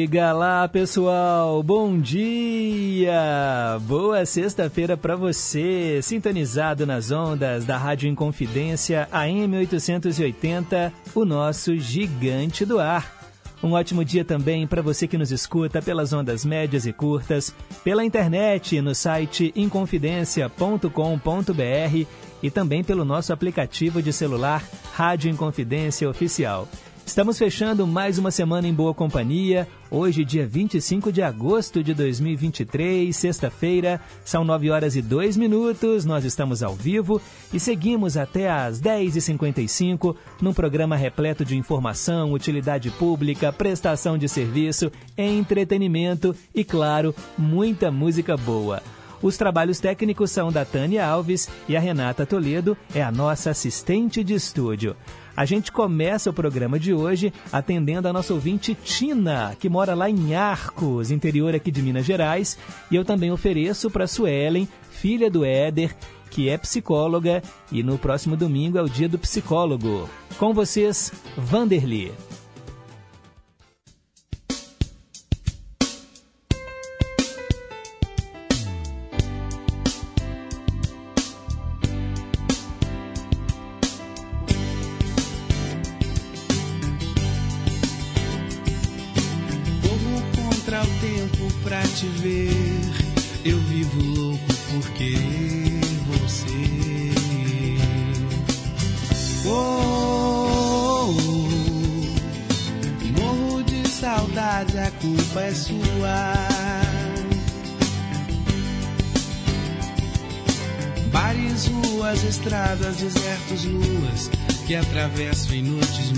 Diga lá, pessoal. Bom dia. Boa sexta-feira para você, sintonizado nas ondas da Rádio Inconfidência AM 880, o nosso gigante do ar. Um ótimo dia também para você que nos escuta pelas ondas médias e curtas, pela internet no site inconfidencia.com.br e também pelo nosso aplicativo de celular Rádio Inconfidência Oficial. Estamos fechando mais uma semana em boa companhia. Hoje, dia 25 de agosto de 2023, sexta-feira, são 9 horas e 2 minutos. Nós estamos ao vivo e seguimos até às 10h55 num programa repleto de informação, utilidade pública, prestação de serviço, entretenimento e, claro, muita música boa. Os trabalhos técnicos são da Tânia Alves e a Renata Toledo é a nossa assistente de estúdio. A gente começa o programa de hoje atendendo a nossa ouvinte Tina, que mora lá em Arcos, interior aqui de Minas Gerais, e eu também ofereço para Suelen, filha do Éder, que é psicóloga, e no próximo domingo é o dia do psicólogo. Com vocês, Vanderly. Que atravesso em noites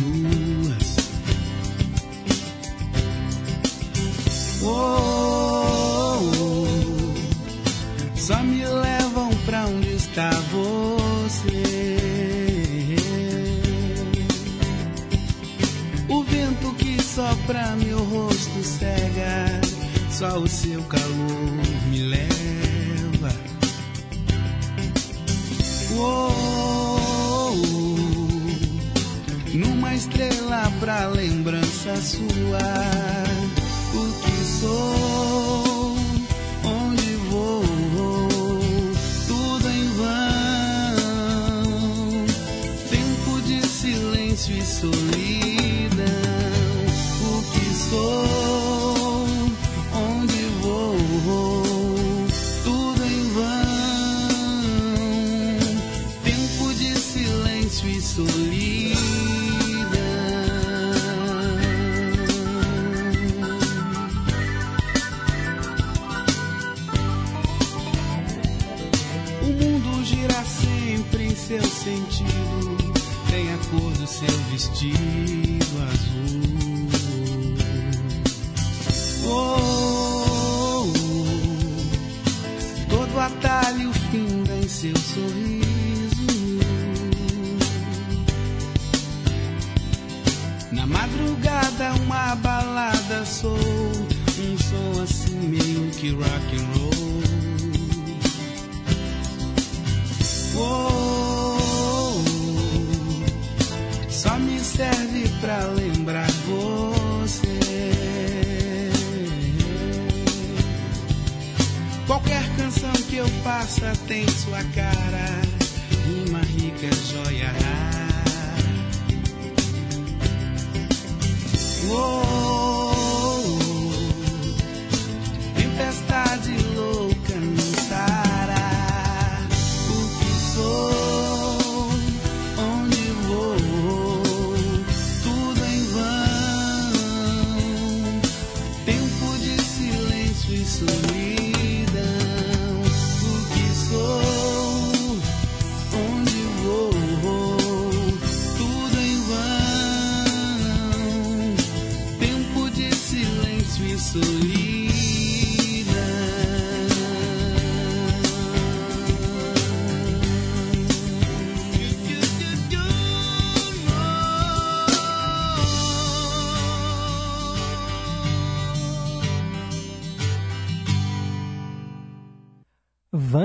seu sentido tem a cor do seu vestido azul. Oh, todo atalho finda em seu sorriso. Na madrugada uma balada sou um som assim meio que rock and roll. Tem sua cara, rima rica, joia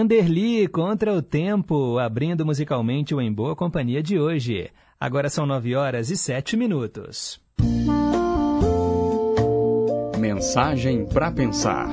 Vanderly contra o tempo, abrindo musicalmente o Em Boa Companhia de hoje. Agora são nove horas e sete minutos. Mensagem para pensar.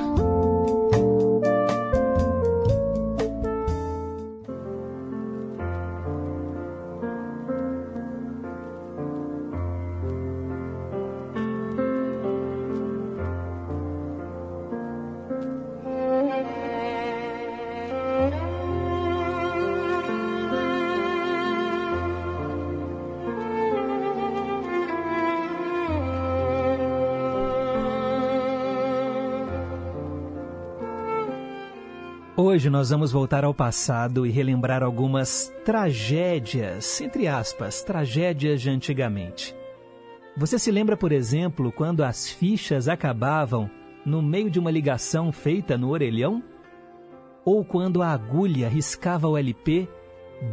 Hoje nós vamos voltar ao passado e relembrar algumas tragédias, entre aspas, tragédias de antigamente. Você se lembra, por exemplo, quando as fichas acabavam no meio de uma ligação feita no orelhão? Ou quando a agulha riscava o LP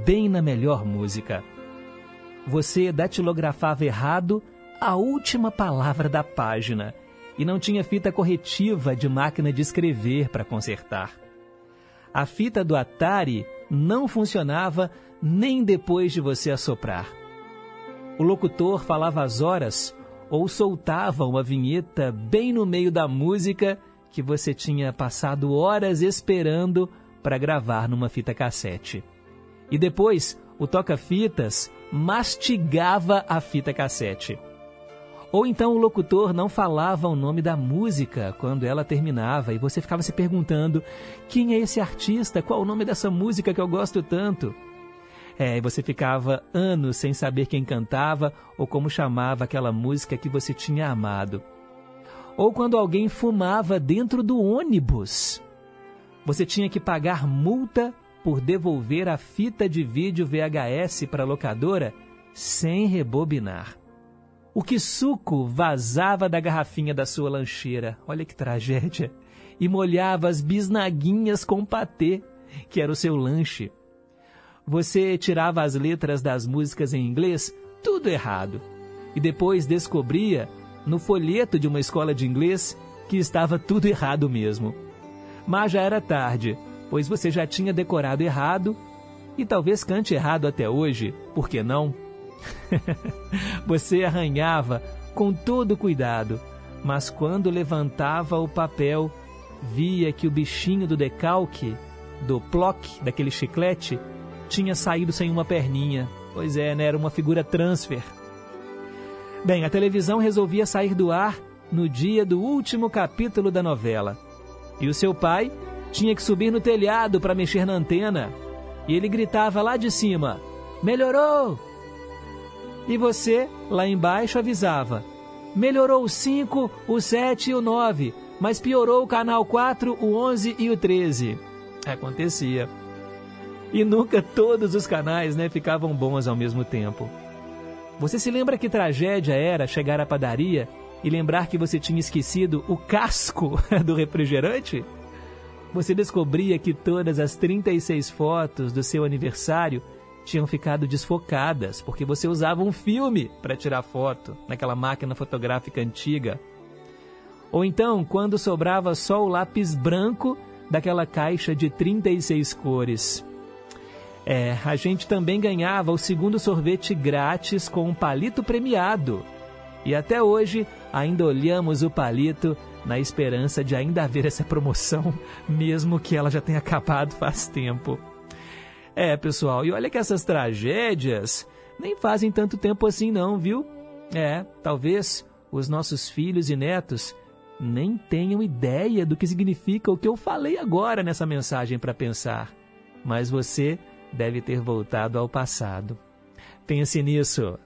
bem na melhor música? Você datilografava errado a última palavra da página e não tinha fita corretiva de máquina de escrever para consertar a fita do Atari não funcionava nem depois de você assoprar. O locutor falava as horas ou soltava uma vinheta bem no meio da música que você tinha passado horas esperando para gravar numa fita cassete. E depois, o toca-fitas mastigava a fita cassete. Ou então o locutor não falava o nome da música quando ela terminava e você ficava se perguntando: quem é esse artista? Qual o nome dessa música que eu gosto tanto? É, e você ficava anos sem saber quem cantava ou como chamava aquela música que você tinha amado. Ou quando alguém fumava dentro do ônibus. Você tinha que pagar multa por devolver a fita de vídeo VHS para a locadora sem rebobinar. O que suco vazava da garrafinha da sua lancheira, olha que tragédia, e molhava as bisnaguinhas com patê, que era o seu lanche. Você tirava as letras das músicas em inglês, tudo errado, e depois descobria, no folheto de uma escola de inglês, que estava tudo errado mesmo. Mas já era tarde, pois você já tinha decorado errado e talvez cante errado até hoje, por que não? Você arranhava com todo cuidado, mas quando levantava o papel, via que o bichinho do decalque, do plock, daquele chiclete, tinha saído sem uma perninha. Pois é, né? Era uma figura transfer. Bem, a televisão resolvia sair do ar no dia do último capítulo da novela. E o seu pai tinha que subir no telhado para mexer na antena. E ele gritava lá de cima: Melhorou! E você, lá embaixo, avisava: melhorou o 5, o 7 e o 9, mas piorou o canal 4, o 11 e o 13. Acontecia. E nunca todos os canais né, ficavam bons ao mesmo tempo. Você se lembra que tragédia era chegar à padaria e lembrar que você tinha esquecido o casco do refrigerante? Você descobria que todas as 36 fotos do seu aniversário tinham ficado desfocadas, porque você usava um filme para tirar foto naquela máquina fotográfica antiga. Ou então, quando sobrava só o lápis branco daquela caixa de 36 cores. É, a gente também ganhava o segundo sorvete grátis com um palito premiado. E até hoje ainda olhamos o palito na esperança de ainda haver essa promoção, mesmo que ela já tenha acabado faz tempo. É, pessoal, e olha que essas tragédias nem fazem tanto tempo assim não, viu? É, talvez os nossos filhos e netos nem tenham ideia do que significa o que eu falei agora nessa mensagem para pensar. Mas você deve ter voltado ao passado. Pense nisso.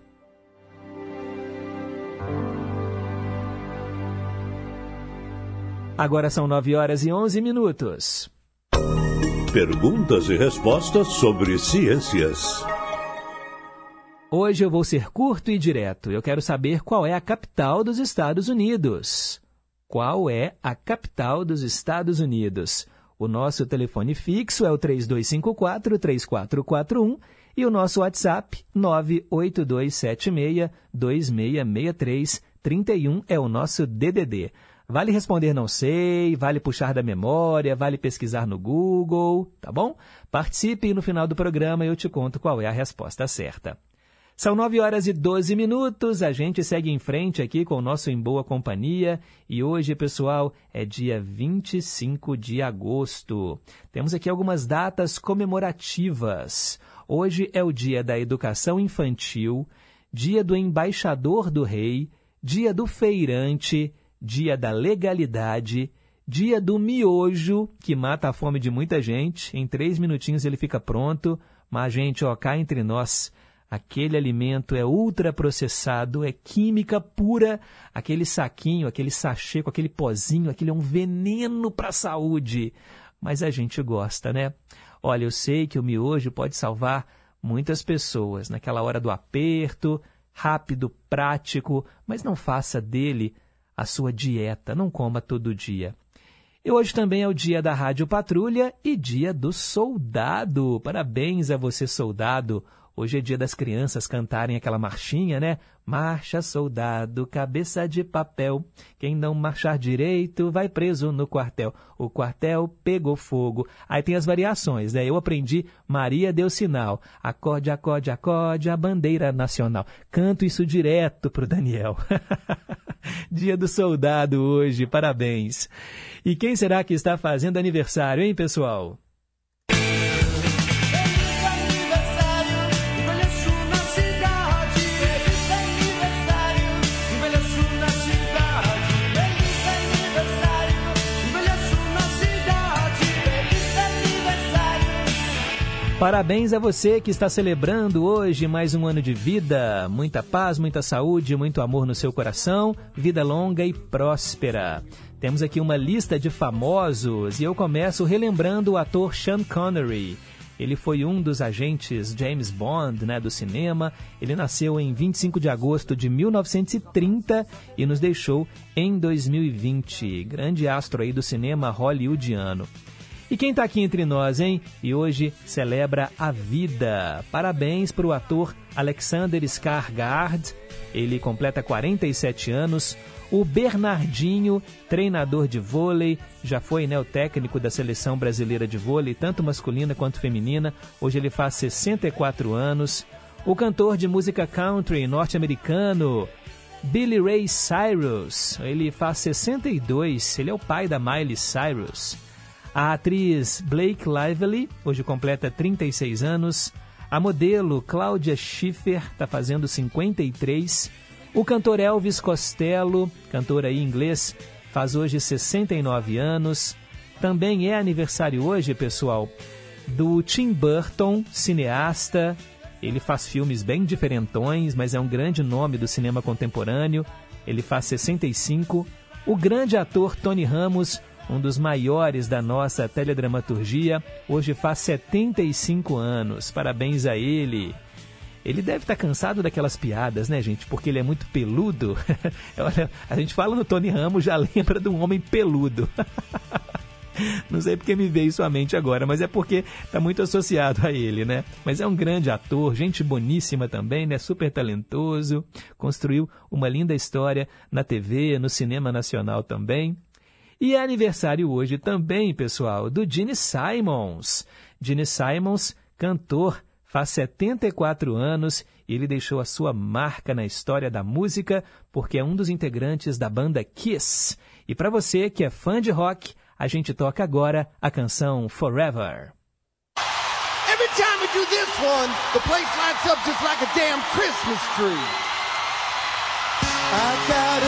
Agora são 9 horas e 11 minutos. Perguntas e respostas sobre ciências. Hoje eu vou ser curto e direto. Eu quero saber qual é a capital dos Estados Unidos. Qual é a capital dos Estados Unidos? O nosso telefone fixo é o 3254-3441 e o nosso WhatsApp 98276-2663-31 é o nosso DDD. Vale responder não sei, vale puxar da memória, vale pesquisar no Google, tá bom? Participe e no final do programa eu te conto qual é a resposta certa. São 9 horas e 12 minutos, a gente segue em frente aqui com o nosso Em Boa Companhia e hoje, pessoal, é dia 25 de agosto. Temos aqui algumas datas comemorativas. Hoje é o dia da educação infantil, dia do embaixador do rei, dia do feirante, dia da legalidade, dia do miojo, que mata a fome de muita gente. Em três minutinhos ele fica pronto. Mas, gente, ó, cá entre nós, aquele alimento é ultraprocessado, é química pura, aquele saquinho, aquele sachê com aquele pozinho, aquele é um veneno para a saúde. Mas a gente gosta, né? Olha, eu sei que o miojo pode salvar muitas pessoas naquela hora do aperto, rápido, prático, mas não faça dele a sua dieta, não coma todo dia. E hoje também é o dia da Rádio Patrulha e dia do soldado. Parabéns a você, soldado. Hoje é dia das crianças cantarem aquela marchinha, né? Marcha, soldado, cabeça de papel. Quem não marchar direito vai preso no quartel. O quartel pegou fogo. Aí tem as variações, né? Eu aprendi Maria deu sinal. Acorde, acorde, acorde, a bandeira nacional. Canto isso direto pro Daniel. dia do soldado hoje, parabéns. E quem será que está fazendo aniversário, hein, pessoal? Parabéns a você que está celebrando hoje mais um ano de vida. Muita paz, muita saúde, muito amor no seu coração, vida longa e próspera. Temos aqui uma lista de famosos e eu começo relembrando o ator Sean Connery. Ele foi um dos agentes James Bond né, do cinema. Ele nasceu em 25 de agosto de 1930 e nos deixou em 2020. Grande astro aí do cinema hollywoodiano. E quem está aqui entre nós, hein? E hoje celebra a vida. Parabéns para o ator Alexander Skarsgård. Ele completa 47 anos. O Bernardinho, treinador de vôlei, já foi né, o técnico da seleção brasileira de vôlei, tanto masculina quanto feminina. Hoje ele faz 64 anos. O cantor de música country norte-americano, Billy Ray Cyrus, ele faz 62. Ele é o pai da Miley Cyrus. A atriz Blake Lively, hoje completa 36 anos. A modelo Cláudia Schiffer está fazendo 53. O cantor Elvis Costello, cantor aí inglês, faz hoje 69 anos. Também é aniversário hoje, pessoal, do Tim Burton, cineasta. Ele faz filmes bem diferentões, mas é um grande nome do cinema contemporâneo. Ele faz 65. O grande ator Tony Ramos, um dos maiores da nossa teledramaturgia, hoje faz 75 anos. Parabéns a ele. Ele deve estar cansado daquelas piadas, né, gente? Porque ele é muito peludo. Olha, a gente fala no Tony Ramos, já lembra de um homem peludo. Não sei porque me veio à mente agora, mas é porque está muito associado a ele, né? Mas é um grande ator, gente boníssima também, né? Super talentoso, construiu uma linda história na TV, no cinema nacional também. E é aniversário hoje também, pessoal, do Gene Simons. Gene Simons, cantor, faz 74 anos e ele deixou a sua marca na história da música porque é um dos integrantes da banda Kiss. E para você que é fã de rock, a gente toca agora a canção Forever. Every time we do this one, the place lights up just like a damn Christmas tree. I gotta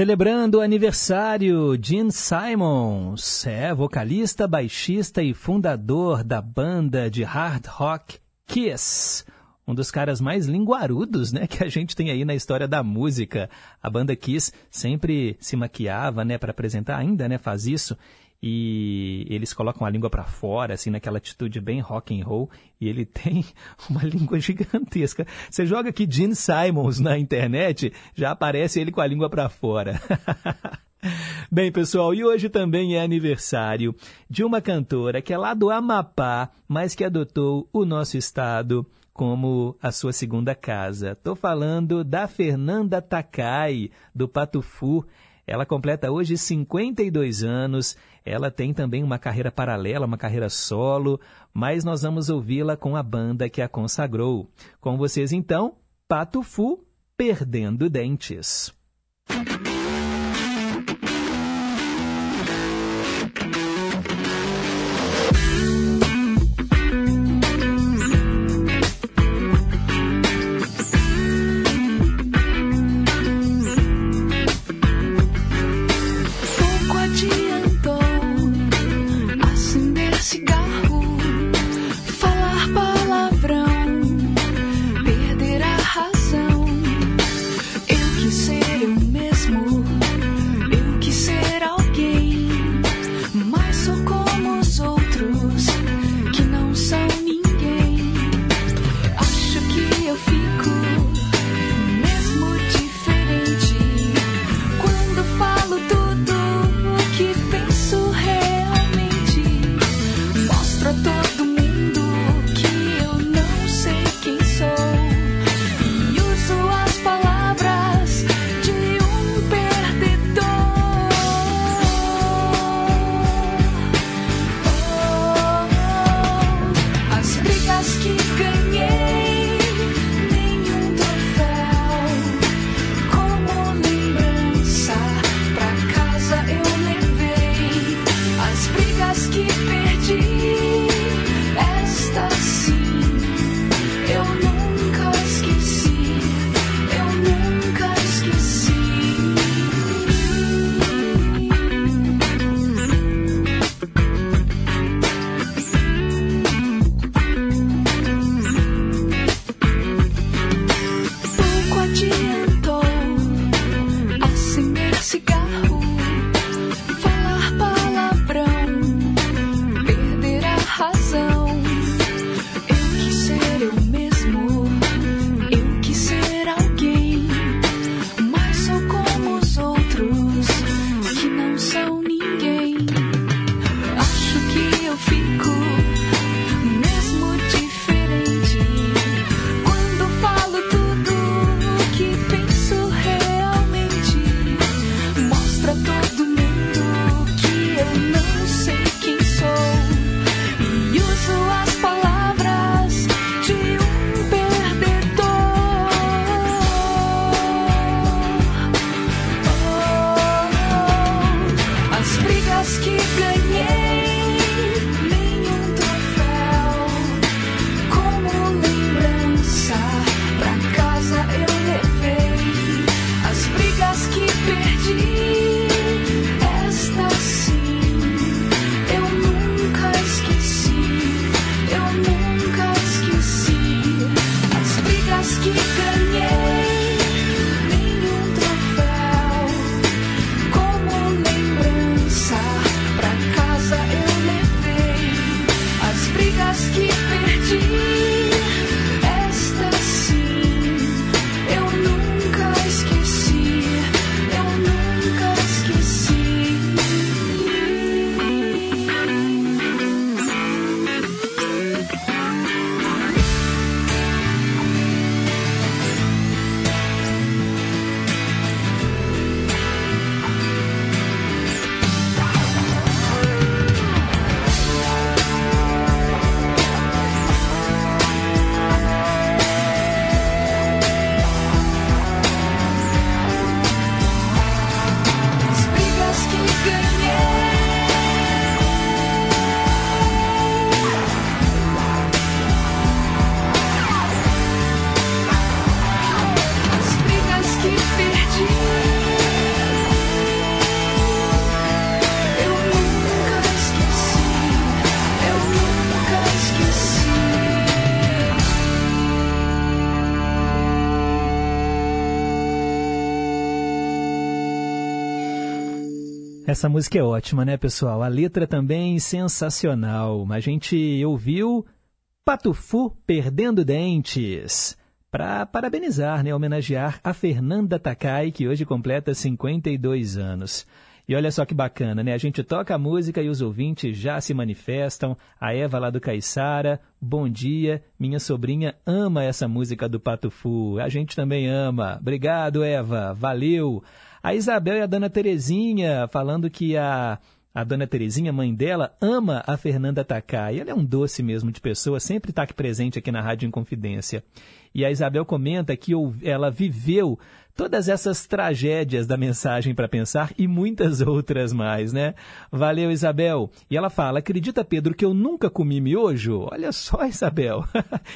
Celebrando o aniversário, Gene Simons, é vocalista, baixista e fundador da banda de hard rock Kiss. Um dos caras mais linguarudos, né, que a gente tem aí na história da música. A banda Kiss sempre se maquiava, né, para apresentar, ainda, né, faz isso e eles colocam a língua para fora, assim, naquela atitude bem rock and roll, e ele tem uma língua gigantesca. Você joga aqui Gene Simons na internet, já aparece ele com a língua para fora. Bem, pessoal, e hoje também é aniversário de uma cantora que é lá do Amapá, mas que adotou o nosso estado como a sua segunda casa. Estou falando da Fernanda Takai, do Patufu. Ela completa hoje 52 anos. Ela tem também uma carreira paralela, uma carreira solo, mas nós vamos ouvi-la com a banda que a consagrou. Com vocês, então, Pato Fu, Perdendo Dentes. Essa música é ótima, né, pessoal? A letra também sensacional. A gente ouviu Patufu Perdendo Dentes para parabenizar, né, homenagear a Fernanda Takai, que hoje completa 52 anos. E olha só que bacana, né? A gente toca a música e os ouvintes já se manifestam. A Eva lá do Caiçara, bom dia. Minha sobrinha ama essa música do Patufu. A gente também ama. Obrigado, Eva. Valeu. A Isabel e a Dona Terezinha falando que a a dona Terezinha, mãe dela, ama a Fernanda Takai. Ela é um doce mesmo de pessoa, sempre está aqui presente aqui na Rádio Inconfidência. E a Isabel comenta que ela viveu todas essas tragédias da mensagem para pensar e muitas outras mais, né? Valeu, Isabel. E ela fala: Acredita, Pedro, que eu nunca comi miojo? Olha só, Isabel.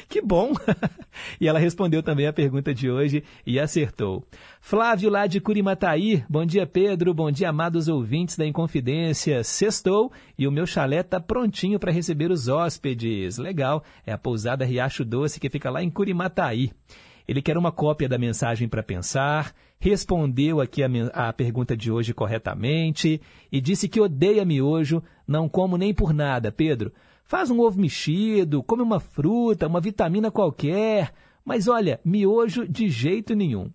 que bom. e ela respondeu também a pergunta de hoje e acertou. Flávio lá de Curimataí. Bom dia, Pedro. Bom dia, amados ouvintes da Inconfidência. Sextou e o meu chalé está prontinho para receber os hóspedes. Legal. É a pousada Riacho Doce que fica lá em Curimataí. Ele quer uma cópia da mensagem para pensar, respondeu aqui a, a, pergunta de hoje corretamente e disse que odeia miojo, não como nem por nada. Pedro, faz um ovo mexido, come uma fruta, uma vitamina qualquer, mas olha, miojo de jeito nenhum.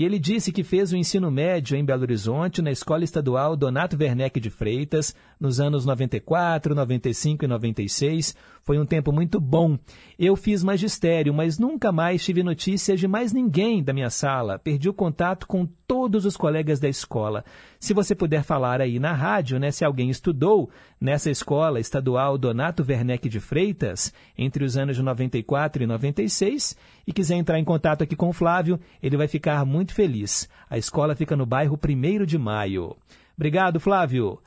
E ele disse que fez o ensino médio em Belo Horizonte, na Escola Estadual Donato Werneck de Freitas, nos anos 94, 95 e 96. Foi um tempo muito bom. Eu fiz magistério, mas nunca mais tive notícias de mais ninguém da minha sala. Perdi o contato com todos os colegas da escola. Se você puder falar aí na rádio, né, se alguém estudou nessa escola estadual Donato Werneck de Freitas entre os anos de 94 e 96 e quiser entrar em contato aqui com o Flávio, ele vai ficar muito feliz. A escola fica no bairro 1 de Maio. Obrigado, Flávio.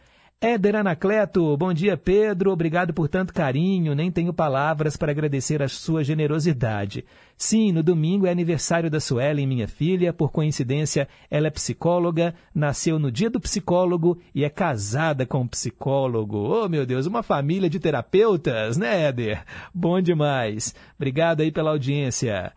Éder Anacleto, bom dia Pedro, obrigado por tanto carinho, nem tenho palavras para agradecer a sua generosidade. Sim, no domingo é aniversário da Suelen, minha filha, por coincidência ela é psicóloga, nasceu no dia do psicólogo e é casada com um psicólogo. Oh meu Deus, uma família de terapeutas, né Éder? Bom demais. Obrigado aí pela audiência.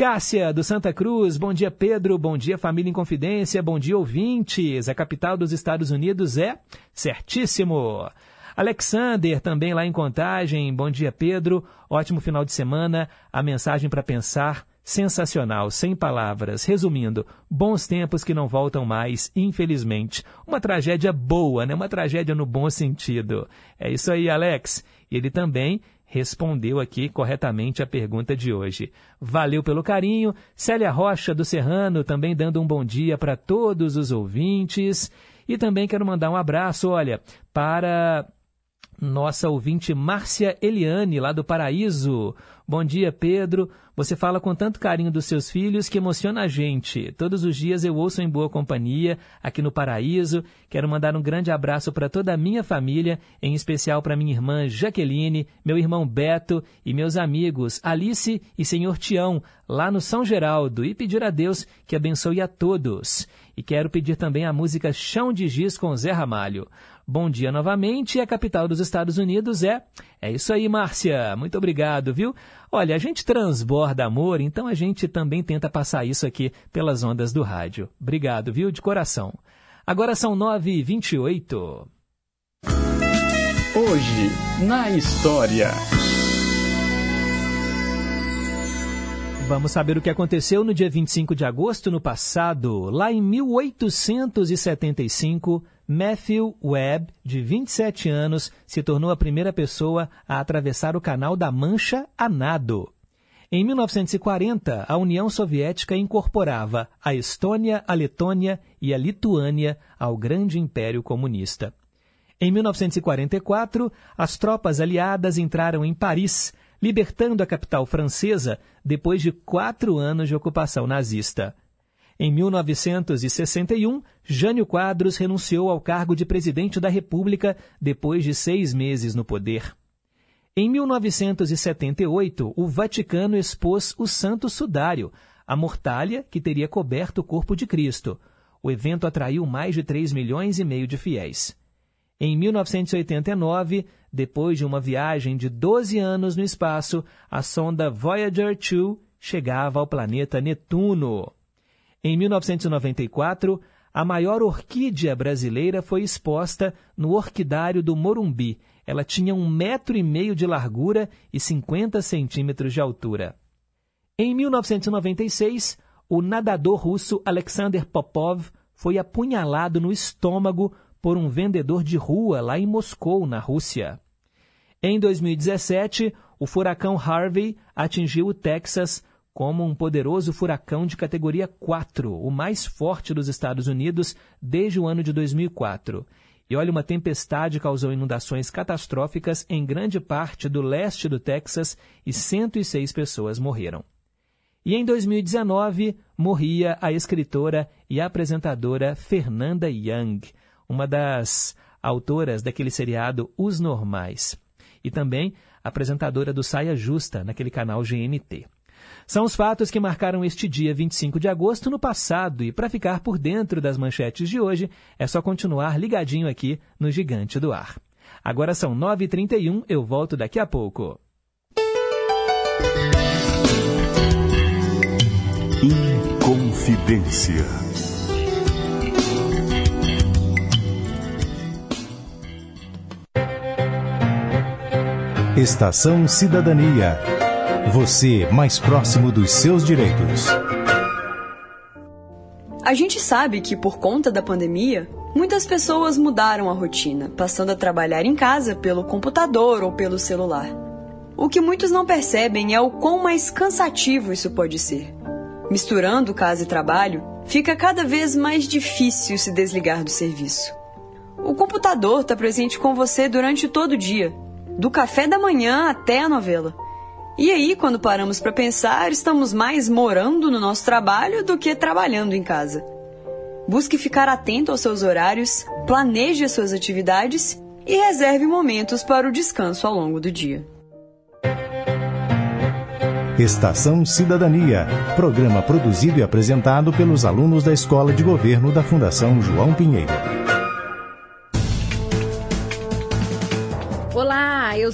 Cássia, do Santa Cruz, bom dia Pedro, bom dia família em confidência, bom dia ouvintes. A capital dos Estados Unidos é certíssimo. Alexander, também lá em Contagem, bom dia Pedro, ótimo final de semana. A mensagem para pensar, sensacional, sem palavras. Resumindo, bons tempos que não voltam mais, infelizmente. Uma tragédia boa, né? Uma tragédia no bom sentido. É isso aí, Alex. Ele também respondeu aqui corretamente a pergunta de hoje. Valeu pelo carinho. Célia Rocha do Serrano também dando um bom dia para todos os ouvintes. E também quero mandar um abraço, olha, para nossa ouvinte Márcia Eliane, lá do Paraíso. Bom dia, Pedro. Você fala com tanto carinho dos seus filhos que emociona a gente. Todos os dias eu ouço em boa companhia, aqui no Paraíso. Quero mandar um grande abraço para toda a minha família, em especial para minha irmã Jaqueline, meu irmão Beto e meus amigos Alice e Senhor Tião, lá no São Geraldo, e pedir a Deus que abençoe a todos. E quero pedir também a música Chão de Giz com Zé Ramalho. Bom dia novamente. A capital dos Estados Unidos é. É isso aí, Márcia. Muito obrigado, viu? Olha, a gente transborda amor, então a gente também tenta passar isso aqui pelas ondas do rádio. Obrigado, viu? De coração. Agora são 9h28. Hoje, na história. Vamos saber o que aconteceu no dia 25 de agosto no passado. Lá em 1875, Matthew Webb, de 27 anos, se tornou a primeira pessoa a atravessar o Canal da Mancha a nado. Em 1940, a União Soviética incorporava a Estônia, a Letônia e a Lituânia ao grande Império Comunista. Em 1944, as tropas aliadas entraram em Paris, libertando a capital francesa depois de quatro anos de ocupação nazista. Em 1961, Jânio Quadros renunciou ao cargo de presidente da República depois de seis meses no poder. Em 1978, o Vaticano expôs o Santo Sudário, a mortalha que teria coberto o corpo de Cristo. O evento atraiu mais de 3 milhões e meio de fiéis. Em 1989, depois de uma viagem de 12 anos no espaço, a sonda Voyager 2 chegava ao planeta Netuno. Em 1994, a maior orquídea brasileira foi exposta no Orquidário do Morumbi. Ela tinha um metro e meio de largura e 50 centímetros de altura. Em 1996, o nadador russo Alexander Popov foi apunhalado no estômago por um vendedor de rua lá em Moscou, na Rússia. Em 2017, o furacão Harvey atingiu o Texas como um poderoso furacão de categoria 4, o mais forte dos Estados Unidos desde o ano de 2004. E olha, uma tempestade causou inundações catastróficas em grande parte do leste do Texas e 106 pessoas morreram. E em 2019 morria a escritora e apresentadora Fernanda Young, uma das autoras daquele seriado Os Normais, e também apresentadora do Saia Justa naquele canal GNT. São os fatos que marcaram este dia 25 de agosto no passado e para ficar por dentro das manchetes de hoje é só continuar ligadinho aqui no Gigante do Ar. Agora são 9h31, eu volto daqui a pouco. Inconfidência. Estação Cidadania. Você mais próximo dos seus direitos. A gente sabe que por conta da pandemia, muitas pessoas mudaram a rotina, passando a trabalhar em casa pelo computador ou pelo celular. O que muitos não percebem é o quão mais cansativo isso pode ser. Misturando casa e trabalho, fica cada vez mais difícil se desligar do serviço. O computador está presente com você durante todo o dia, do café da manhã até a novela. E aí, quando paramos para pensar, estamos mais morando no nosso trabalho do que trabalhando em casa. Busque ficar atento aos seus horários, planeje as suas atividades e reserve momentos para o descanso ao longo do dia. Estação Cidadania, programa produzido e apresentado pelos alunos da Escola de Governo da Fundação João Pinheiro.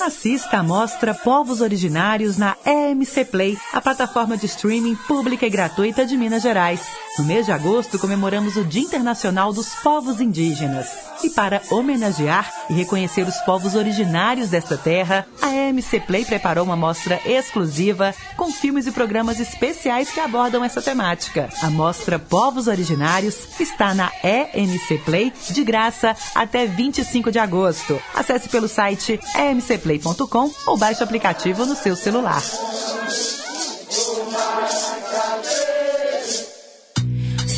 Assista a mostra Povos Originários na EMC Play, a plataforma de streaming pública e gratuita de Minas Gerais. No mês de agosto, comemoramos o Dia Internacional dos Povos Indígenas. E para homenagear e reconhecer os povos originários desta terra, a EMC Play preparou uma mostra exclusiva com filmes e programas especiais que abordam essa temática. A mostra Povos Originários está na EMC Play de graça até 25 de agosto. Acesse pelo site emcplay.com ou baixe o aplicativo no seu celular.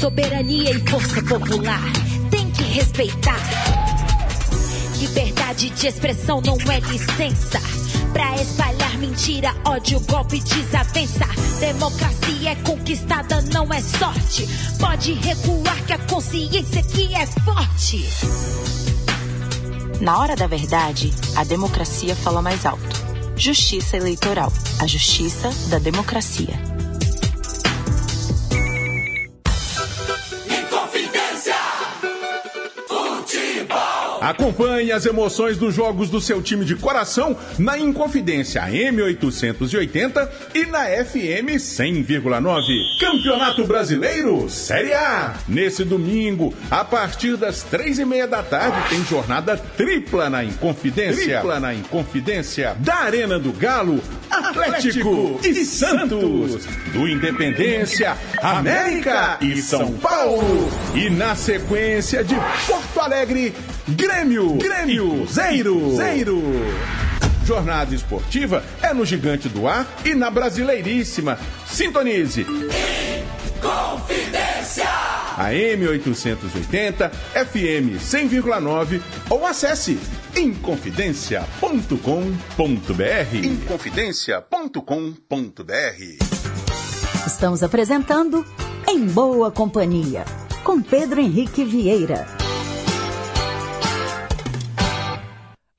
Soberania e força popular tem que respeitar. Liberdade de expressão não é licença. Pra espalhar mentira, ódio, golpe, desavença. Democracia é conquistada, não é sorte. Pode recuar que a consciência aqui é forte. Na hora da verdade, a democracia fala mais alto. Justiça eleitoral. A justiça da democracia. Acompanhe as emoções dos jogos do seu time de coração na Inconfidência M880 e na FM 100,9. Campeonato Brasileiro Série A. Nesse domingo, a partir das três e meia da tarde, tem jornada tripla na Inconfidência. Tripla na Inconfidência. Da Arena do Galo, Atlético e Santos. Do Independência, América e São Paulo. E na sequência de Porto Alegre, Grêmio, Grêmio, Zeiro, Zeiro. Jornada esportiva é no Gigante do Ar e na Brasileiríssima. Sintonize. Confidência. A M880, FM 100,9 ou acesse inconfidencia.com.br. Inconfidencia.com.br. Estamos apresentando Em Boa Companhia, com Pedro Henrique Vieira.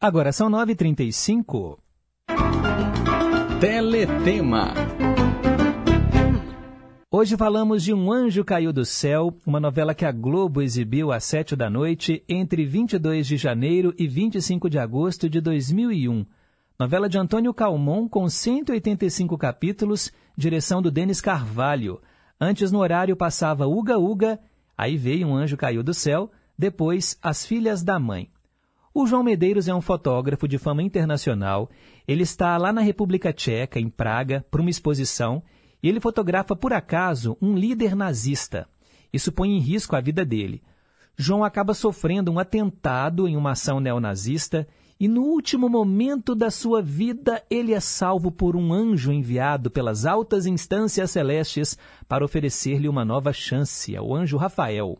Agora são 9h35. Teletema. Hoje falamos de Um Anjo Caiu do Céu, uma novela que a Globo exibiu às 7 da noite entre 22 de janeiro e 25 de agosto de 2001. Novela de Antônio Calmon com 185 capítulos, direção do Denis Carvalho. Antes no horário passava Uga Uga, aí veio Um Anjo Caiu do Céu, depois As Filhas da Mãe. O João Medeiros é um fotógrafo de fama internacional. Ele está lá na República Tcheca, em Praga, para uma exposição, e ele fotografa por acaso um líder nazista. Isso põe em risco a vida dele. João acaba sofrendo um atentado em uma ação neonazista e no último momento da sua vida ele é salvo por um anjo enviado pelas altas instâncias celestes para oferecer-lhe uma nova chance, o anjo Rafael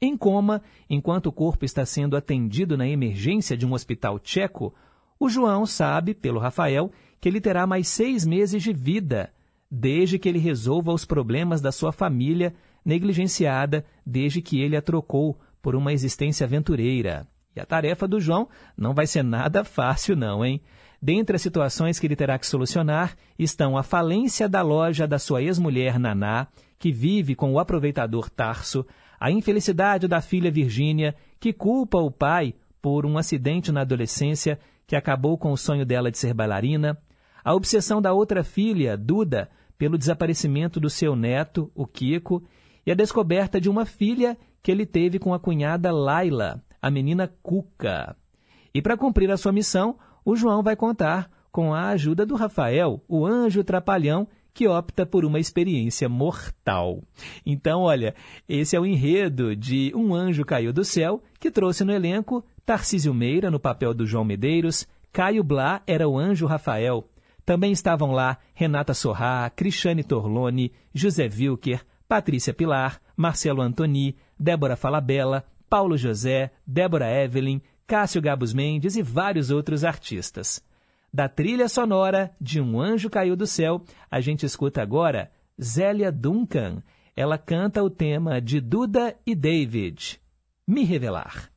em coma, enquanto o corpo está sendo atendido na emergência de um hospital tcheco, o João sabe, pelo Rafael, que ele terá mais seis meses de vida, desde que ele resolva os problemas da sua família, negligenciada desde que ele a trocou por uma existência aventureira. E a tarefa do João não vai ser nada fácil, não, hein? Dentre as situações que ele terá que solucionar estão a falência da loja da sua ex-mulher Naná, que vive com o aproveitador Tarso, a infelicidade da filha Virgínia, que culpa o pai por um acidente na adolescência que acabou com o sonho dela de ser bailarina, a obsessão da outra filha, Duda, pelo desaparecimento do seu neto, o Kiko, e a descoberta de uma filha que ele teve com a cunhada Laila, a menina Cuca. E para cumprir a sua missão, o João vai contar com a ajuda do Rafael, o anjo trapalhão, que opta por uma experiência mortal. Então, olha, esse é o enredo de Um Anjo Caiu do Céu, que trouxe no elenco Tarcísio Meira, no papel do João Medeiros, Caio Blá era o anjo Rafael. Também estavam lá Renata Sorrá, Cristiane Torlone, José Wilker, Patrícia Pilar, Marcelo Antoni, Débora Falabella, Paulo José, Débora Evelyn, Cássio Gabus Mendes e vários outros artistas. Da trilha sonora de Um Anjo Caiu do Céu, a gente escuta agora Zélia Duncan. Ela canta o tema de Duda e David, Me Revelar.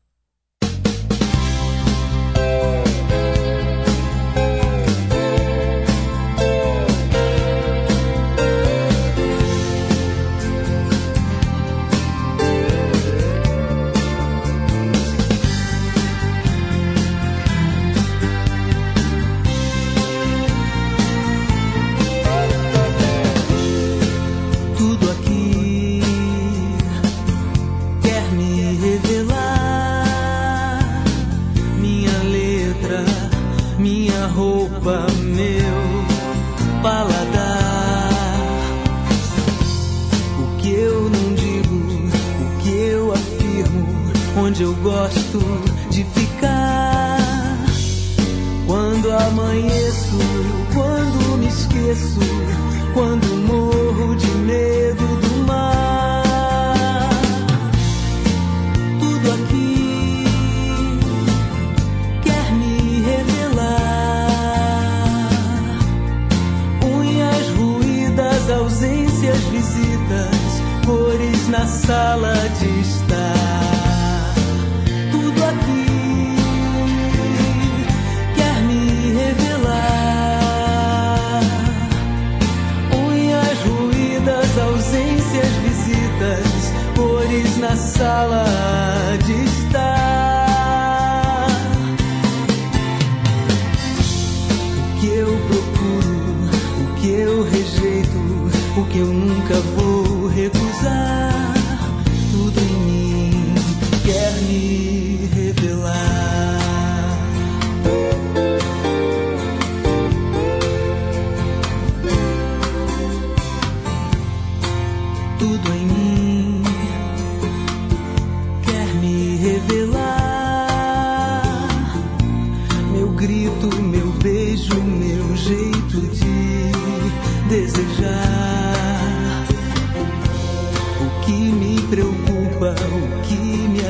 Onde eu gosto de ficar. Quando amanheço, quando me esqueço, quando morro de medo do mar. Tudo aqui quer me revelar. Unhas ruídas, ausências, visitas, cores na sala de estar.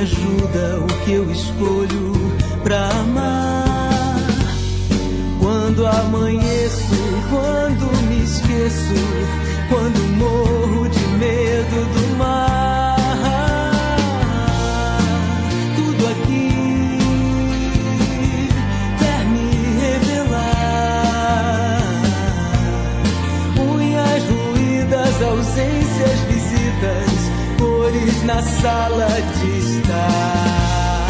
Ajuda, o que eu escolho pra amar. Quando amanheço, quando me esqueço, na sala de estar.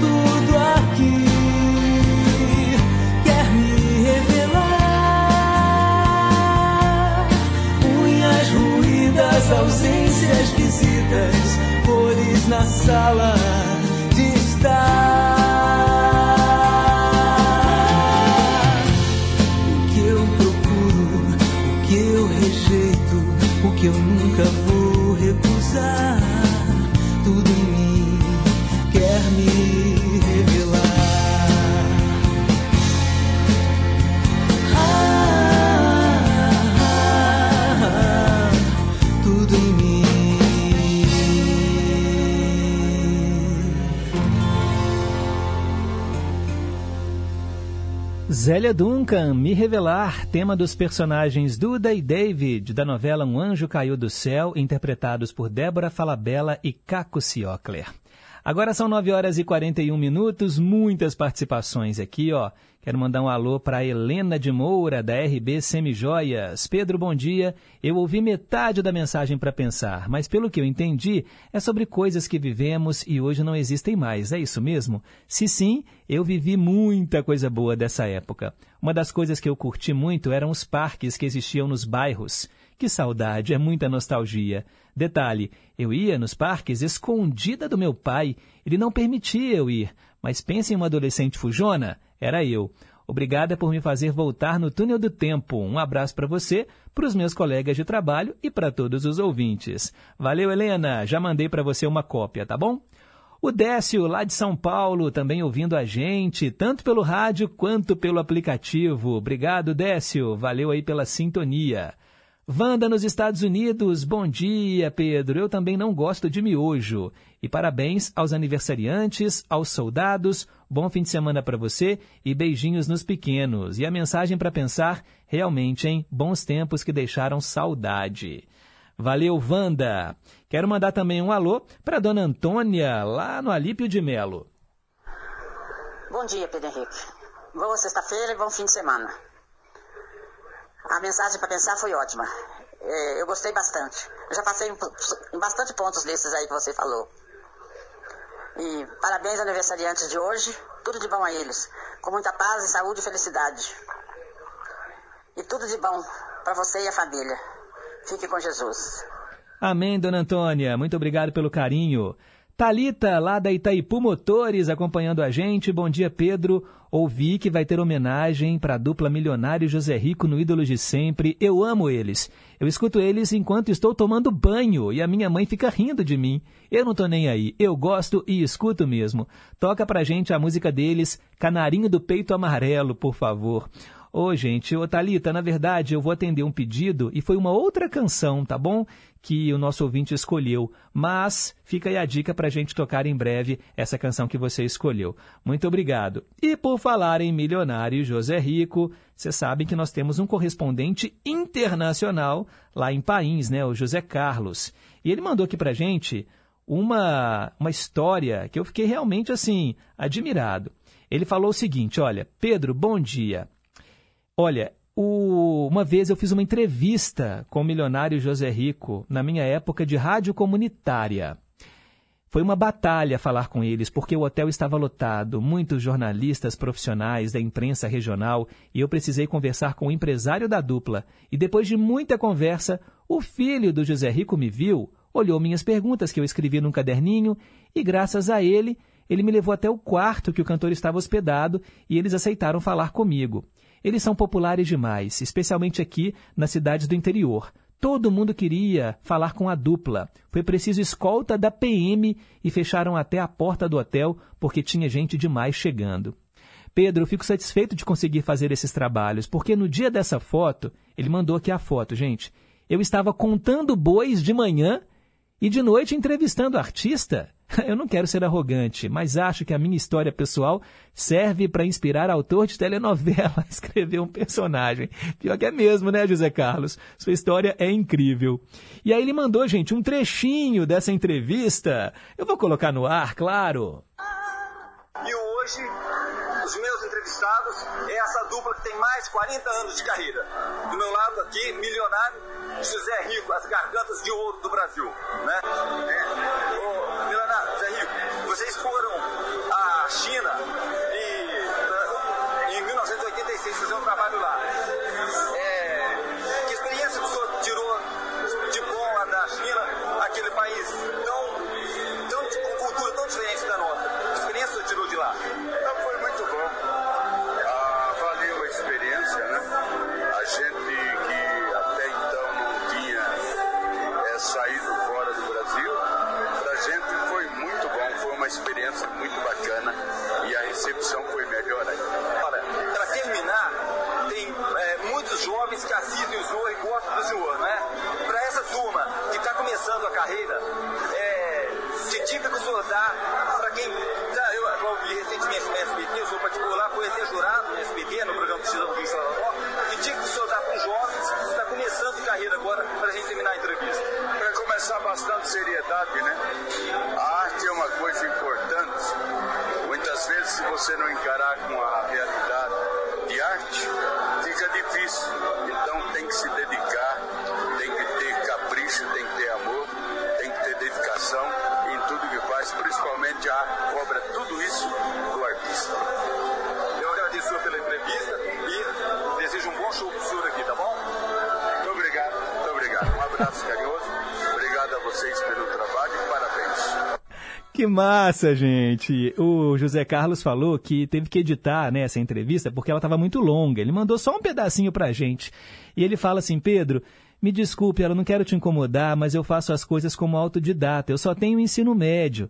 Tudo aqui quer me revelar. Unhas ruídas, ausências, visitas, cores na sala de estar. O que eu procuro, o que eu rejeito, o que eu nunca vou recusar. Zélia Duncan, Me Revelar, tema dos personagens Duda e David, da novela Um Anjo Caiu do Céu, interpretados por Débora Falabella e Caco Ciocler. Agora são 9 horas e 41 minutos, muitas participações aqui, ó. Quero mandar um alô para Helena de Moura, da RB Semijoias. Pedro, bom dia. Eu ouvi metade da mensagem para pensar, mas pelo que eu entendi, é sobre coisas que vivemos e hoje não existem mais. É isso mesmo? Se sim, eu vivi muita coisa boa dessa época. Uma das coisas que eu curti muito eram os parques que existiam nos bairros. Que saudade, é muita nostalgia. Detalhe, eu ia nos parques escondida do meu pai. Ele não permitia eu ir. Mas pense em uma adolescente fujona. Era eu. Obrigada por me fazer voltar no túnel do tempo. Um abraço para você, para os meus colegas de trabalho e para todos os ouvintes. Valeu, Helena. Já mandei para você uma cópia, tá bom? O Décio, lá de São Paulo, também ouvindo a gente, tanto pelo rádio quanto pelo aplicativo. Obrigado, Décio. Valeu aí pela sintonia. Wanda nos Estados Unidos, bom dia, Pedro. Eu também não gosto de miojo. E parabéns aos aniversariantes, aos soldados. Bom fim de semana para você e beijinhos nos pequenos. E a mensagem para pensar, realmente, hein? Bons tempos que deixaram saudade. Valeu, Wanda. Quero mandar também um alô para dona Antônia, lá no Alípio de Melo. Bom dia, Pedro Henrique. Boa sexta-feira e bom fim de semana. A mensagem para pensar foi ótima. É, eu gostei bastante. Eu já passei em, em bastante pontos desses aí que você falou. E parabéns aniversariantes de hoje. Tudo de bom a eles. Com muita paz saúde e felicidade. E tudo de bom para você e a família. Fique com Jesus. Amém, dona Antônia. Muito obrigado pelo carinho. Talita, lá da Itaipu Motores, acompanhando a gente. Bom dia, Pedro. Ouvi que vai ter homenagem para a dupla Milionário José Rico no Ídolos de Sempre. Eu amo eles. Eu escuto eles enquanto estou tomando banho e a minha mãe fica rindo de mim. Eu não tô nem aí. Eu gosto e escuto mesmo. Toca pra gente a música deles, Canarinho do Peito Amarelo, por favor. Ô, gente, ô Thalita, na verdade eu vou atender um pedido e foi uma outra canção, tá bom? Que o nosso ouvinte escolheu. Mas fica aí a dica pra gente tocar em breve essa canção que você escolheu. Muito obrigado. E por falar em milionário José Rico, vocês sabem que nós temos um correspondente internacional lá em País, né? O José Carlos. E ele mandou aqui pra gente uma, uma história que eu fiquei realmente assim, admirado. Ele falou o seguinte: olha, Pedro, bom dia. Olha, o... uma vez eu fiz uma entrevista com o milionário José Rico na minha época de rádio comunitária. Foi uma batalha falar com eles, porque o hotel estava lotado, muitos jornalistas profissionais da imprensa regional, e eu precisei conversar com o empresário da dupla. E depois de muita conversa, o filho do José Rico me viu, olhou minhas perguntas que eu escrevi num caderninho, e graças a ele, ele me levou até o quarto que o cantor estava hospedado e eles aceitaram falar comigo. Eles são populares demais, especialmente aqui nas cidades do interior. Todo mundo queria falar com a dupla. Foi preciso escolta da PM e fecharam até a porta do hotel porque tinha gente demais chegando. Pedro, fico satisfeito de conseguir fazer esses trabalhos, porque no dia dessa foto, ele mandou aqui a foto, gente. Eu estava contando bois de manhã e de noite entrevistando artista. Eu não quero ser arrogante, mas acho que a minha história pessoal serve para inspirar autor de telenovela a escrever um personagem. Pior que é mesmo, né, José Carlos? Sua história é incrível. E aí ele mandou, gente, um trechinho dessa entrevista. Eu vou colocar no ar, claro. E hoje, os meus entrevistados é essa dupla que tem mais de 40 anos de carreira. Do meu lado aqui, milionário, José Rico, as gargantas de ouro do Brasil. Né? É. vocês foram à China e em 1986 fazer um trabalho lá. Que massa, gente! O José Carlos falou que teve que editar né, essa entrevista porque ela estava muito longa. Ele mandou só um pedacinho pra gente. E ele fala assim: Pedro, me desculpe, eu não quero te incomodar, mas eu faço as coisas como autodidata. Eu só tenho ensino médio.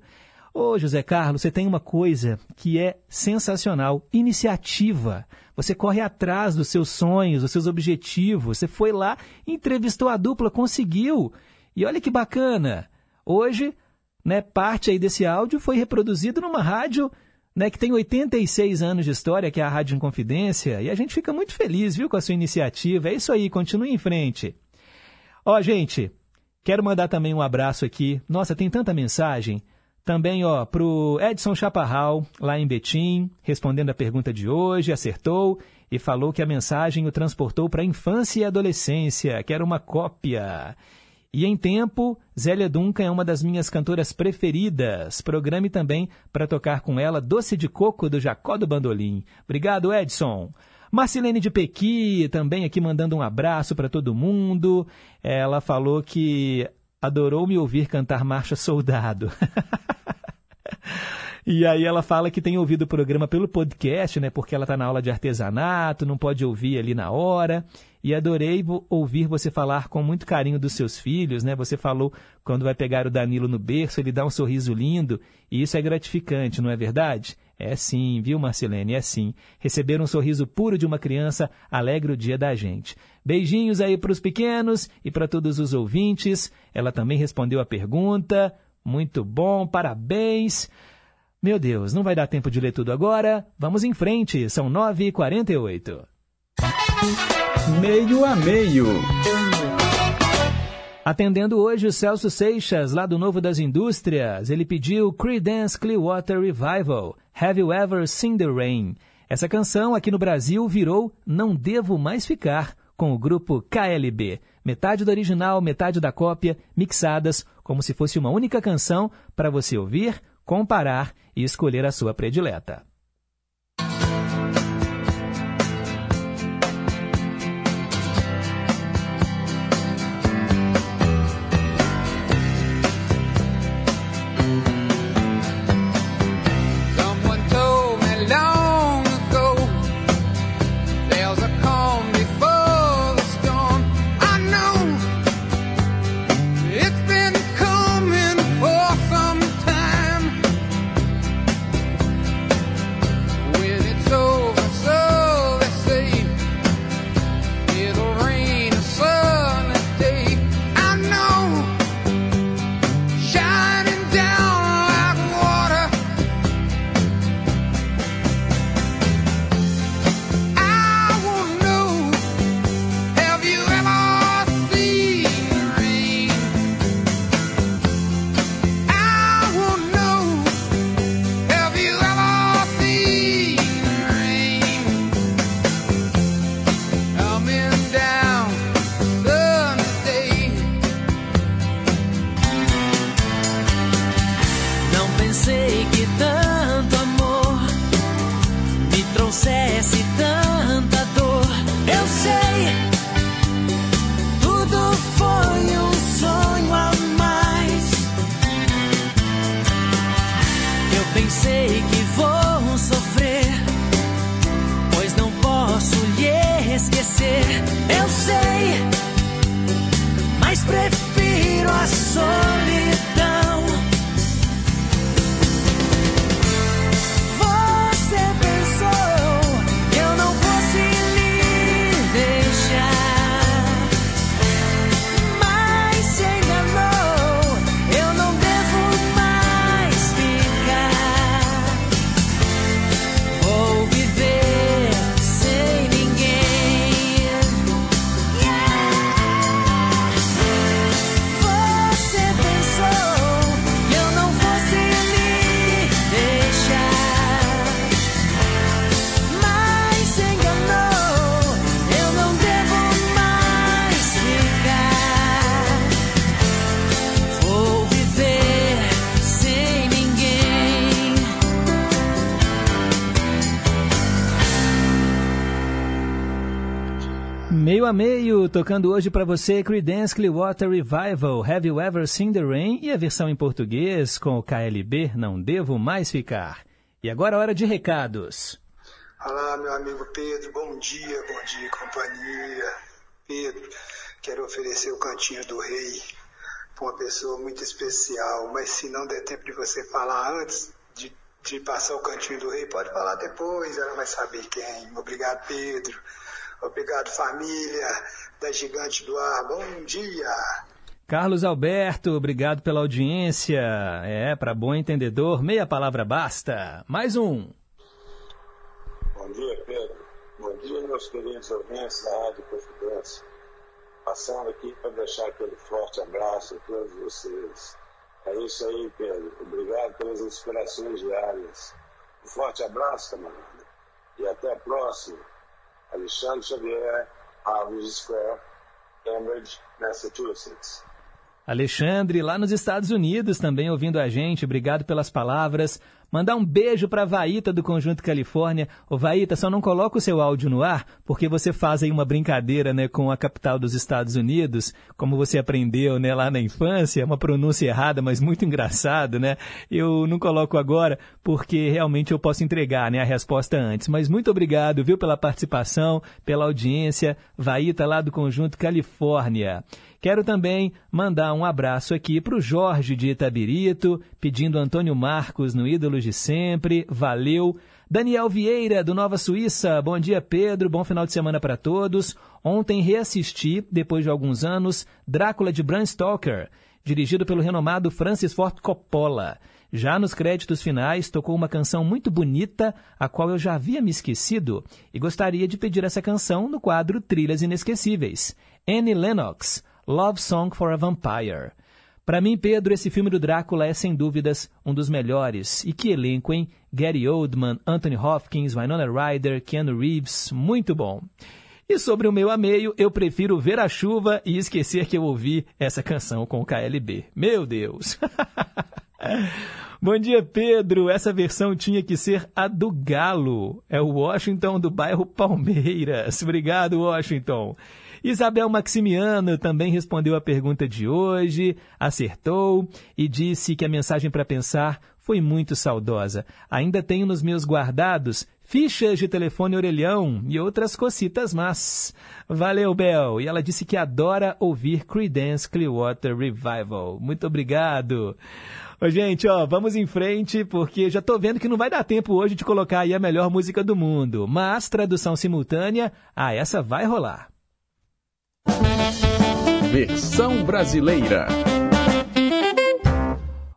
Ô, José Carlos, você tem uma coisa que é sensacional: iniciativa. Você corre atrás dos seus sonhos, dos seus objetivos. Você foi lá, entrevistou a dupla, conseguiu. E olha que bacana. Hoje né, parte aí desse áudio foi reproduzido numa rádio né, que tem 86 anos de história, que é a Rádio Inconfidência, e a gente fica muito feliz, viu, com a sua iniciativa. É isso aí, continue em frente. Ó, gente, quero mandar também um abraço aqui. Nossa, tem tanta mensagem. Também, ó, pro Edson Chaparral, lá em Betim, respondendo a pergunta de hoje, acertou e falou que a mensagem o transportou para a infância e adolescência, que era uma cópia. E em tempo, Zélia Duncan é uma das minhas cantoras preferidas. Programe também para tocar com ela Doce de Coco do Jacó do Bandolim. Obrigado, Edson. Marcilene de Pequi também aqui mandando um abraço para todo mundo. Ela falou que adorou me ouvir cantar Marcha Soldado. E aí ela fala que tem ouvido o programa pelo podcast, né? Porque ela está na aula de artesanato, não pode ouvir ali na hora. E adorei ouvir você falar com muito carinho dos seus filhos, né? Você falou quando vai pegar o Danilo no berço, ele dá um sorriso lindo, e isso é gratificante, não é verdade? É sim, viu, Marcelene? É sim. Receber um sorriso puro de uma criança alegra o dia da gente. Beijinhos aí para os pequenos e para todos os ouvintes. Ela também respondeu a pergunta. Muito bom, parabéns. Meu Deus, não vai dar tempo de ler tudo agora. Vamos em frente, são 9h48. Meio a meio. Atendendo hoje o Celso Seixas, lá do Novo das Indústrias, ele pediu Creedence Clearwater Revival, Have You Ever Seen the Rain? Essa canção aqui no Brasil virou Não Devo Mais Ficar, com o grupo KLB. Metade do original, metade da cópia, mixadas como se fosse uma única canção para você ouvir, comparar e escolher a sua predileta. Tocando hoje para você Creedence Clearwater Revival, Have You Ever Seen the Rain e a versão em português com o KLB Não Devo Mais Ficar. E agora hora de recados. Olá, meu amigo Pedro, bom dia, bom dia, companhia. Pedro, quero oferecer o Cantinho do Rei para uma pessoa muito especial, mas se não der tempo de você falar antes de, de passar o Cantinho do Rei, pode falar depois, ela vai saber quem. Obrigado, Pedro. Obrigado, família da Gigante do Ar. Bom dia. Carlos Alberto, obrigado pela audiência. É, para bom entendedor, meia palavra basta. Mais um. Bom dia, Pedro. Bom dia, meus queridos ouvintes da Rádio Confidência. Passando aqui para deixar aquele forte abraço a todos vocês. É isso aí, Pedro. Obrigado pelas inspirações diárias. Um forte abraço, camarada. E até a próxima. Alexandre Xavier, Harvard Square, Cambridge, Massachusetts. Alexandre, lá nos Estados Unidos, também ouvindo a gente. Obrigado pelas palavras. Mandar um beijo para Vaíta do Conjunto Califórnia. Ô Vaíta, só não coloca o seu áudio no ar, porque você faz aí uma brincadeira, né, com a capital dos Estados Unidos, como você aprendeu, né, lá na infância, uma pronúncia errada, mas muito engraçado, né? Eu não coloco agora, porque realmente eu posso entregar, né, a resposta antes. Mas muito obrigado, viu, pela participação, pela audiência. Vaíta lá do Conjunto Califórnia. Quero também mandar um abraço aqui para o Jorge de Itabirito, pedindo Antônio Marcos no Ídolos de Sempre. Valeu. Daniel Vieira, do Nova Suíça. Bom dia, Pedro. Bom final de semana para todos. Ontem reassisti, depois de alguns anos, Drácula de Bram Stoker, dirigido pelo renomado Francis Ford Coppola. Já nos créditos finais, tocou uma canção muito bonita, a qual eu já havia me esquecido, e gostaria de pedir essa canção no quadro Trilhas Inesquecíveis. Annie Lennox, Love Song for a Vampire. Para mim, Pedro, esse filme do Drácula é sem dúvidas um dos melhores. E que elenco, hein? Gary Oldman, Anthony Hopkins, Winona Ryder, Keanu Reeves, muito bom. E sobre o meu a meio, eu prefiro ver a chuva e esquecer que eu ouvi essa canção com o KLB. Meu Deus! Bom dia, Pedro. Essa versão tinha que ser a do Galo. É o Washington do bairro Palmeiras. Obrigado, Washington. Isabel Maximiano também respondeu a pergunta de hoje, acertou e disse que a mensagem para pensar foi muito saudosa. Ainda tenho nos meus guardados fichas de telefone orelhão e outras cocitas más. Valeu, Bel. E ela disse que adora ouvir Creedence Clearwater Revival. Muito obrigado. Gente, ó, vamos em frente, porque já tô vendo que não vai dar tempo hoje de colocar aí a melhor música do mundo. Mas tradução simultânea, ah, essa vai rolar. Versão brasileira.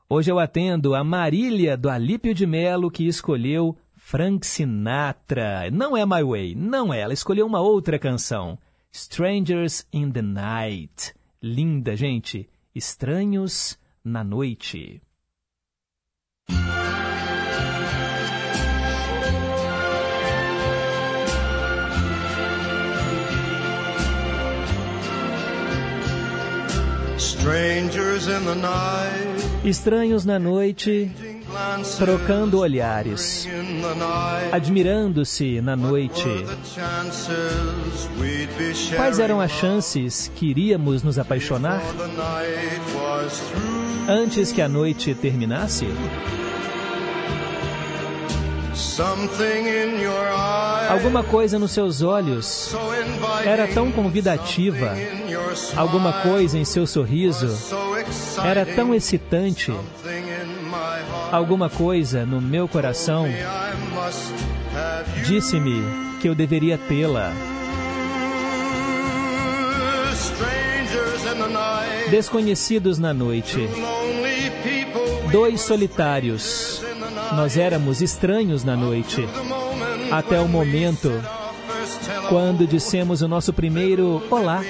Hoje eu atendo a Marília do Alípio de Melo, que escolheu Frank Sinatra. Não é My Way, não é. Ela escolheu uma outra canção. Strangers in the Night. Linda, gente. Estranhos na Noite. Estranhos na noite, trocando olhares, admirando-se na noite. Quais eram as chances que iríamos nos apaixonar antes que a noite terminasse? Alguma coisa nos seus olhos era tão convidativa. Alguma coisa em seu sorriso era tão excitante. Alguma coisa no meu coração disse-me que eu deveria tê-la. Desconhecidos na noite, dois solitários. Nós éramos estranhos na noite, até o momento quando dissemos o nosso primeiro olá.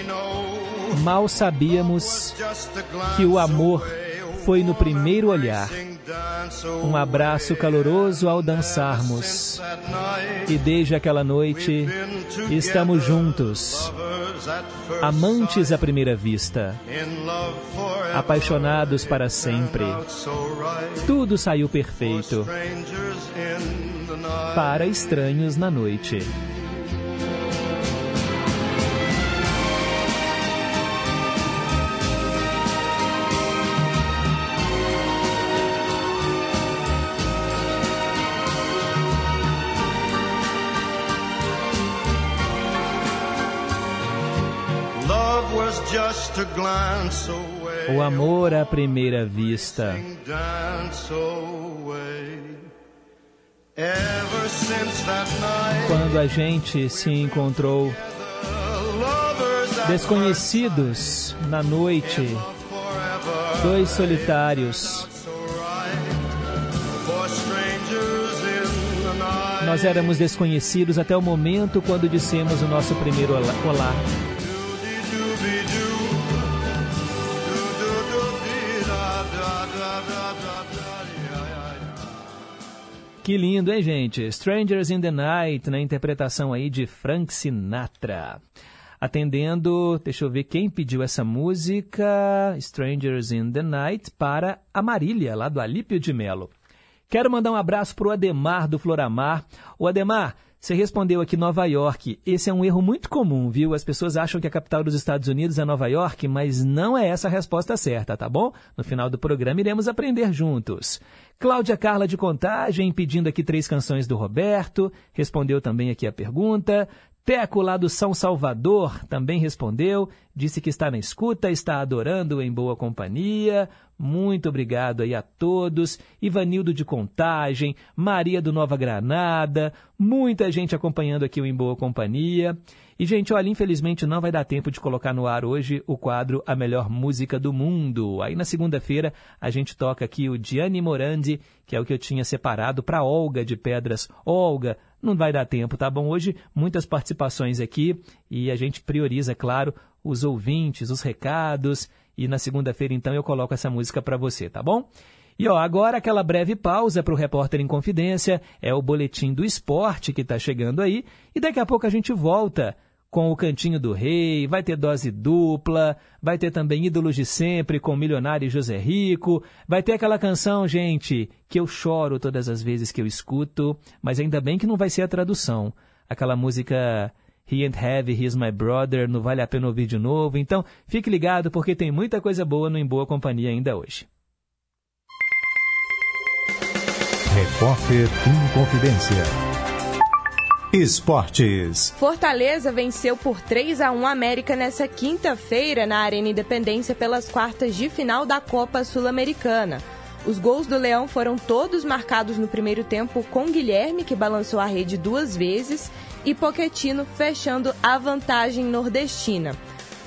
Mal sabíamos que o amor foi no primeiro olhar. Um abraço caloroso ao dançarmos. E desde aquela noite estamos juntos, amantes à primeira vista, apaixonados para sempre. Tudo saiu perfeito para estranhos na noite. O amor à primeira vista. Quando a gente se encontrou. desconhecidos na noite, dois solitários. Nós éramos desconhecidos até o momento quando dissemos o nosso primeiro olá. Que lindo, hein, gente? Strangers in the Night, na interpretação aí de Frank Sinatra. Atendendo, deixa eu ver quem pediu essa música, Strangers in the Night, para a Marília, lá do Alípio de Melo. Quero mandar um abraço para o Ademar do Floramar. O Ademar, você respondeu aqui Nova York. Esse é um erro muito comum, viu? As pessoas acham que a capital dos Estados Unidos é Nova York, mas não é essa a resposta certa, tá bom? No final do programa iremos aprender juntos. Cláudia Carla de Contagem pedindo aqui três canções do Roberto. Respondeu também aqui a pergunta. Teco lá do São Salvador também respondeu, disse que está na escuta, está adorando em boa companhia. Muito obrigado aí a todos. Ivanildo de Contagem, Maria do Nova Granada, muita gente acompanhando aqui o Em Boa Companhia. E, gente, olha, infelizmente não vai dar tempo de colocar no ar hoje o quadro A Melhor Música do Mundo. Aí na segunda-feira a gente toca aqui o Gianni Morandi, que é o que eu tinha separado para Olga de Pedras. Olga, não vai dar tempo, tá bom? Hoje muitas participações aqui e a gente prioriza, claro, os ouvintes, os recados. E na segunda-feira, então, eu coloco essa música para você, tá bom? E ó, agora aquela breve pausa para o Repórter em Confidência, é o boletim do esporte que está chegando aí, e daqui a pouco a gente volta com o Cantinho do Rei, vai ter dose dupla, vai ter também Ídolos de Sempre com Milionário e José Rico, vai ter aquela canção, gente, que eu choro todas as vezes que eu escuto, mas ainda bem que não vai ser a tradução. Aquela música He Ain't Heavy, He's My Brother, não vale a pena ouvir de novo. Então, fique ligado porque tem muita coisa boa no Em Boa Companhia ainda hoje. Repórter em Confidência. Esportes. Fortaleza venceu por 3 a 1 América nessa quinta-feira na Arena Independência pelas quartas de final da Copa Sul-Americana. Os gols do Leão foram todos marcados no primeiro tempo com Guilherme, que balançou a rede duas vezes, e Poquetino fechando a vantagem nordestina.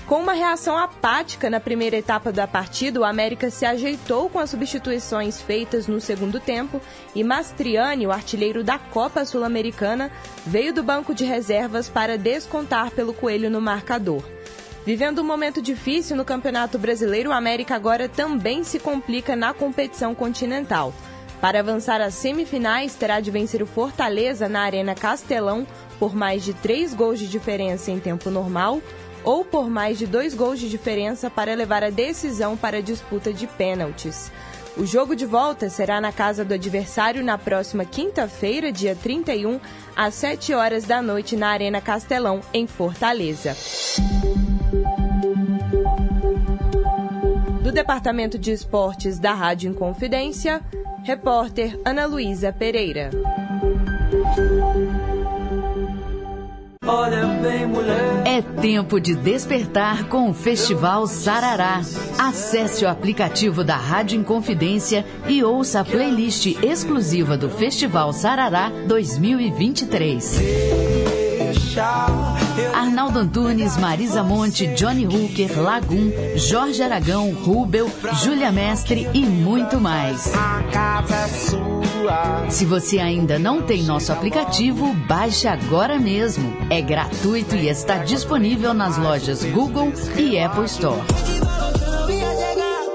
Com uma reação apática na primeira etapa da partida, o América se ajeitou com as substituições feitas no segundo tempo e Mastriani, o artilheiro da Copa Sul-Americana, veio do banco de reservas para descontar pelo Coelho no marcador. Vivendo um momento difícil no Campeonato Brasileiro, o América agora também se complica na competição continental. Para avançar às semifinais, terá de vencer o Fortaleza na Arena Castelão por mais de três gols de diferença em tempo normal ou por mais de dois gols de diferença para levar a decisão para a disputa de pênaltis. O jogo de volta será na casa do adversário na próxima quinta-feira, dia 31, às 7 horas da noite, na Arena Castelão, em Fortaleza. Do Departamento de Esportes da Rádio Inconfidência, Repórter Ana Luísa Pereira. Olha bem, mulher. É tempo de despertar com o Festival Sarará. Acesse o aplicativo da Rádio Inconfidência e ouça a playlist exclusiva do Festival Sarará 2023. Arnaldo Antunes, Marisa Monte, Johnny Hooker, Lagum, Jorge Aragão, Rubel, Júlia Mestre e muito mais. Se você ainda não tem nosso aplicativo, baixe agora mesmo. É gratuito e está disponível nas lojas Google e Apple Store.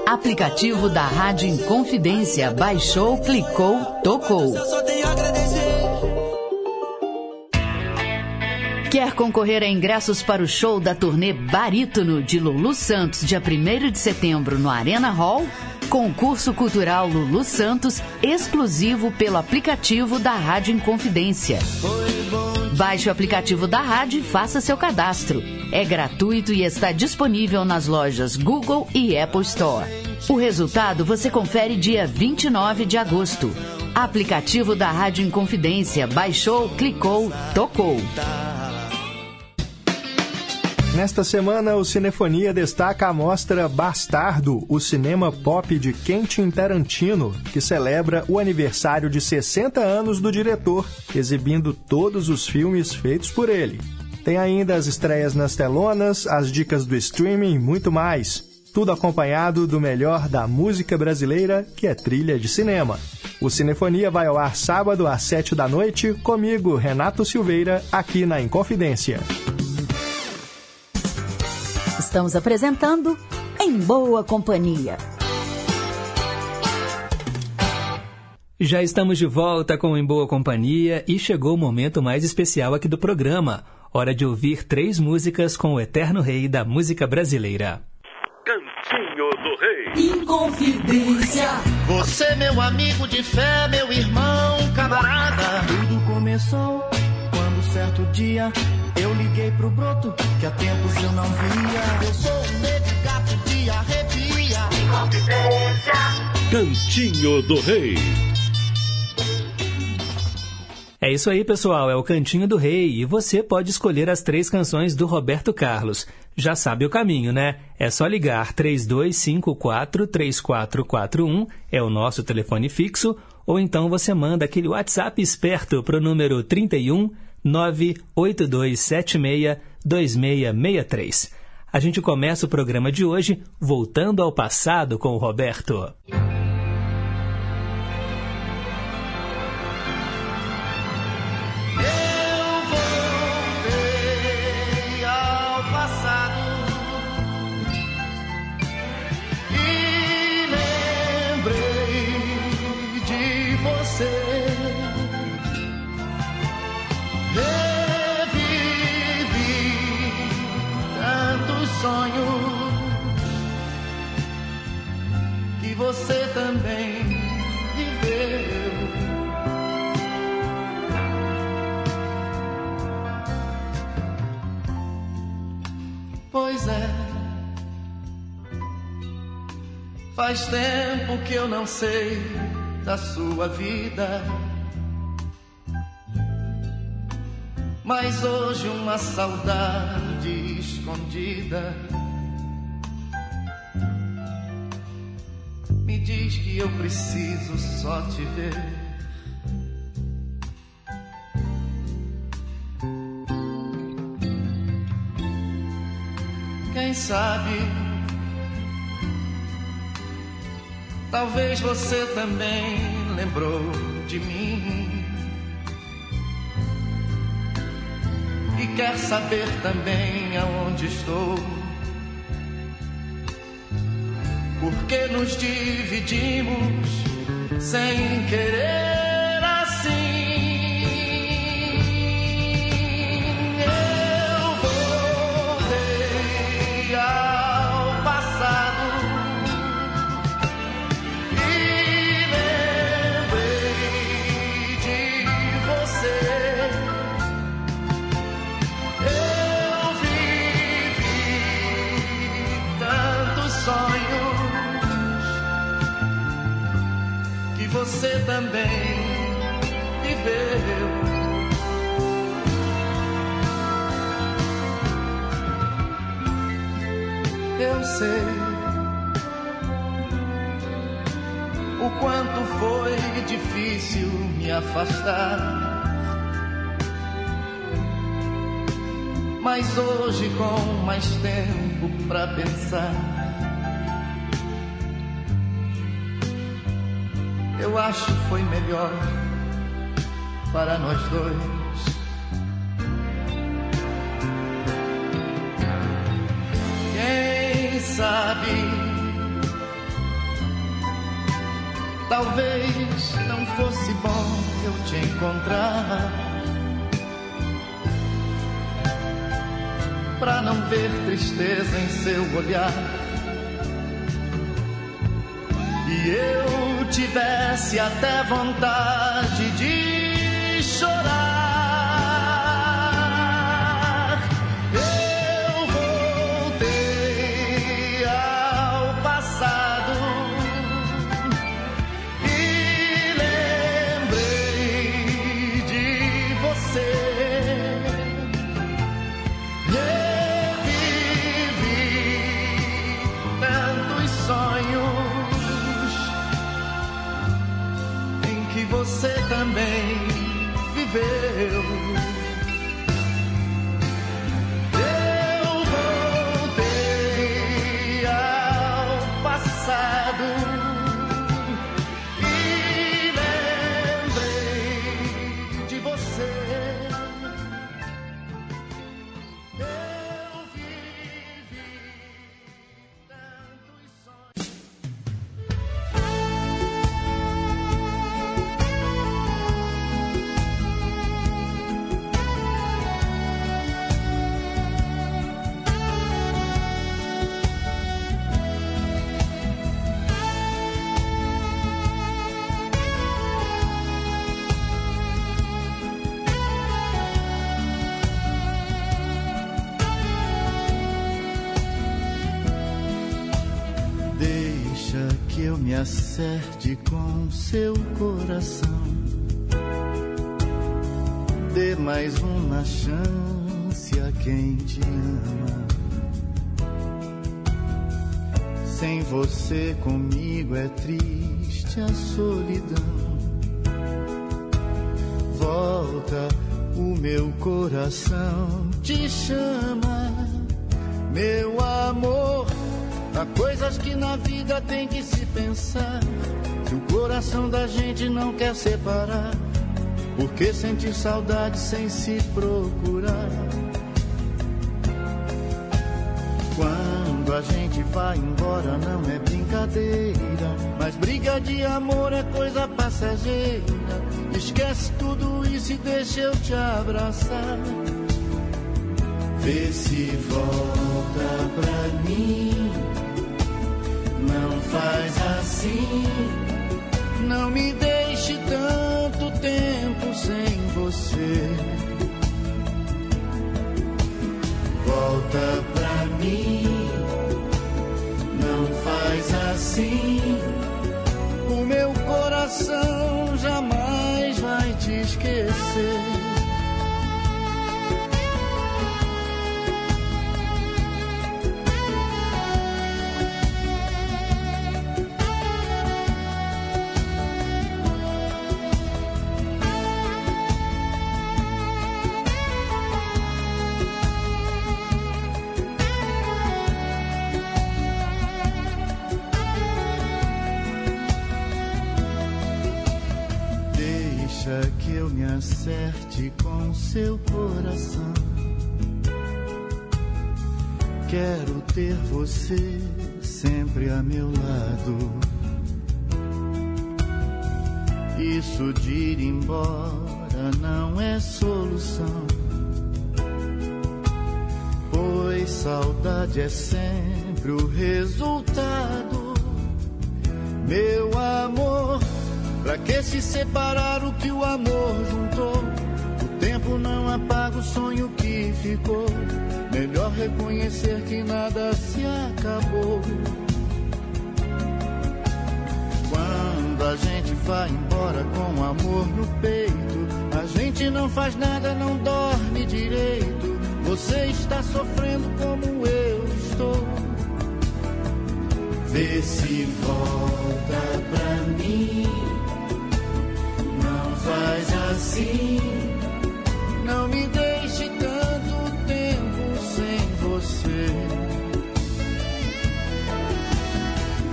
Aplicativo da Rádio Inconfidência. Baixou, clicou, tocou. Quer concorrer a ingressos para o show da turnê Barítono de Lulu Santos, dia 1 de setembro, no Arena Hall? Concurso Cultural Lulu Santos, exclusivo pelo aplicativo da Rádio Inconfidência. Baixe o aplicativo da rádio e faça seu cadastro. É gratuito e está disponível nas lojas Google e Apple Store. O resultado você confere dia 29 de agosto. Aplicativo da Rádio Inconfidência. Baixou, clicou, tocou. Nesta semana, o Cinefonia destaca a mostra Bastardo, o cinema pop de Quentin Tarantino, que celebra o aniversário de 60 anos do diretor, exibindo todos os filmes feitos por ele. Tem ainda as estreias nas telonas, as dicas do streaming e muito mais. Tudo acompanhado do melhor da música brasileira, que é trilha de cinema. O Cinefonia vai ao ar sábado às 7 da noite, comigo, Renato Silveira, aqui na Inconfidência. Estamos apresentando Em Boa Companhia. Já estamos de volta com Em Boa Companhia e chegou o momento mais especial aqui do programa. Hora de ouvir três músicas com o eterno rei da música brasileira. Cantinho do Rei. Inconfidência. Você, meu amigo de fé, meu irmão, camarada. Tudo começou certo dia eu liguei pro broto que há tempos eu não via. Eu sou um gato de arrepia. Inconfidência. Cantinho do Rei. É isso aí, pessoal. É o Cantinho do Rei e você pode escolher as três canções do Roberto Carlos. Já sabe o caminho, né? É só ligar 3254-3441, é o nosso telefone fixo, ou então você manda aquele WhatsApp esperto para o número 31 982762663. A gente começa o programa de hoje voltando ao passado com o Roberto. Você também viveu. Pois é. Faz tempo que eu não sei da sua vida. Mas hoje uma saudade escondida me diz que eu preciso só te ver. Quem sabe, talvez você também lembrou de mim. E quer saber também aonde estou. Porque nos dividimos sem querer você também viveu. eu sei o quanto foi difícil me afastar. Mas hoje, com mais tempo para pensar, acho foi melhor para nós dois. Quem sabe, talvez não fosse bom eu te encontrar. Pra não ver tristeza em seu olhar. E eu tivesse até vontade de seu coração. Dê mais uma chance a quem te ama. Sem você comigo é triste a solidão. Volta, o meu coração te chama, meu amor. Há coisas que na vida tem que se pensar. Se o coração da gente não quer separar, por que sentir saudade sem se procurar? Quando a gente vai embora não é brincadeira, mas briga de amor é coisa passageira. Esquece tudo isso e deixa eu te abraçar. Vê se volta pra mim. Faz assim. Não me deixe tanto tempo sem você. Volta pra mim. Não faz assim. O meu coração jamais vai te esquecer. Seu coração. Quero ter você sempre a meu lado. Isso de ir embora não é solução. Pois saudade é sempre o resultado. Meu amor, pra que se separar o que o amor juntou? Tempo não apaga o sonho que ficou. Melhor reconhecer que nada se acabou. Quando a gente vai embora com amor no peito, a gente não faz nada, não dorme direito. Você está sofrendo como eu estou. Vê se volta pra mim. Não faz assim. Não me deixe tanto tempo sem você.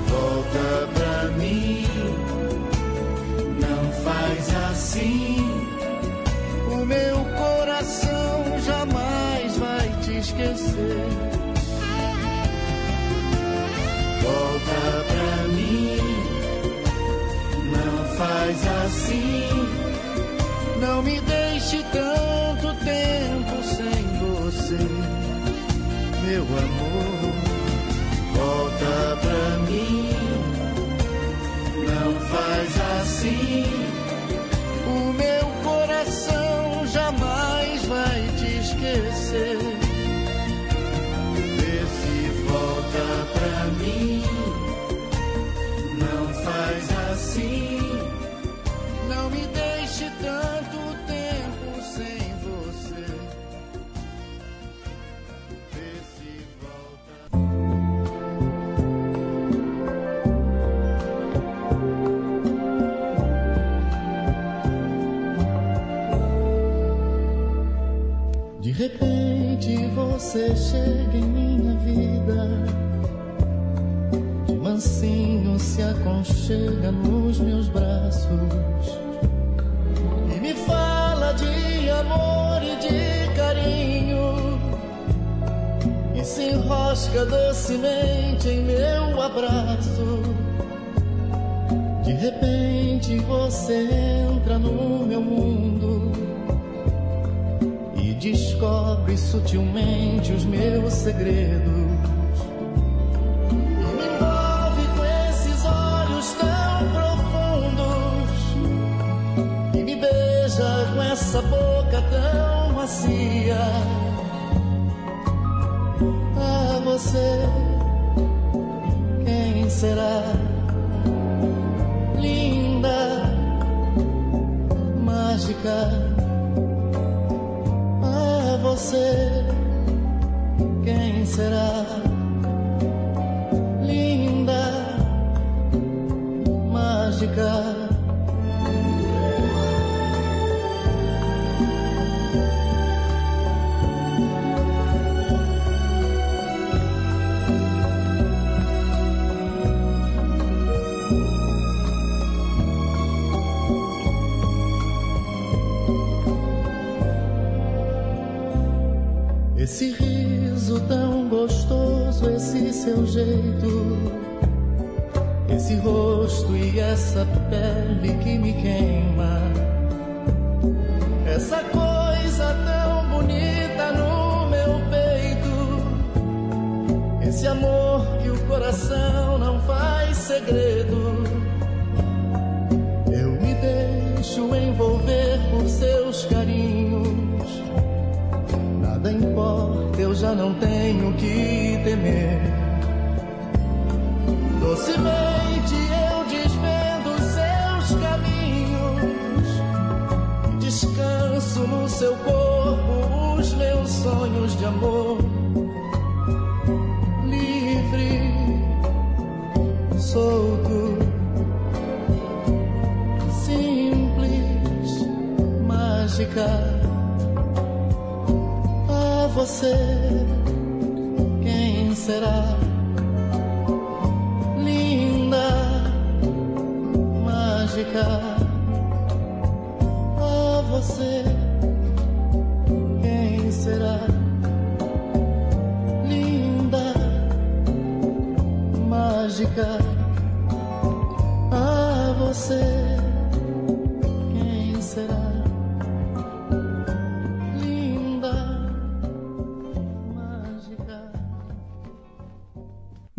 Volta pra mim. Não faz assim. O meu coração jamais vai te esquecer. Volta pra mim, não faz assim. Não me deixe tanto meu amor. Volta pra mim, não faz assim. O meu coração jamais vai te esquecer. Vê se volta pra mim. Não faz assim. Não me deixe tanto chega em minha vida. Mansinho se aconchega nos meus braços. E me fala de amor e de carinho. E se enrosca docemente sutilmente os meus segredos.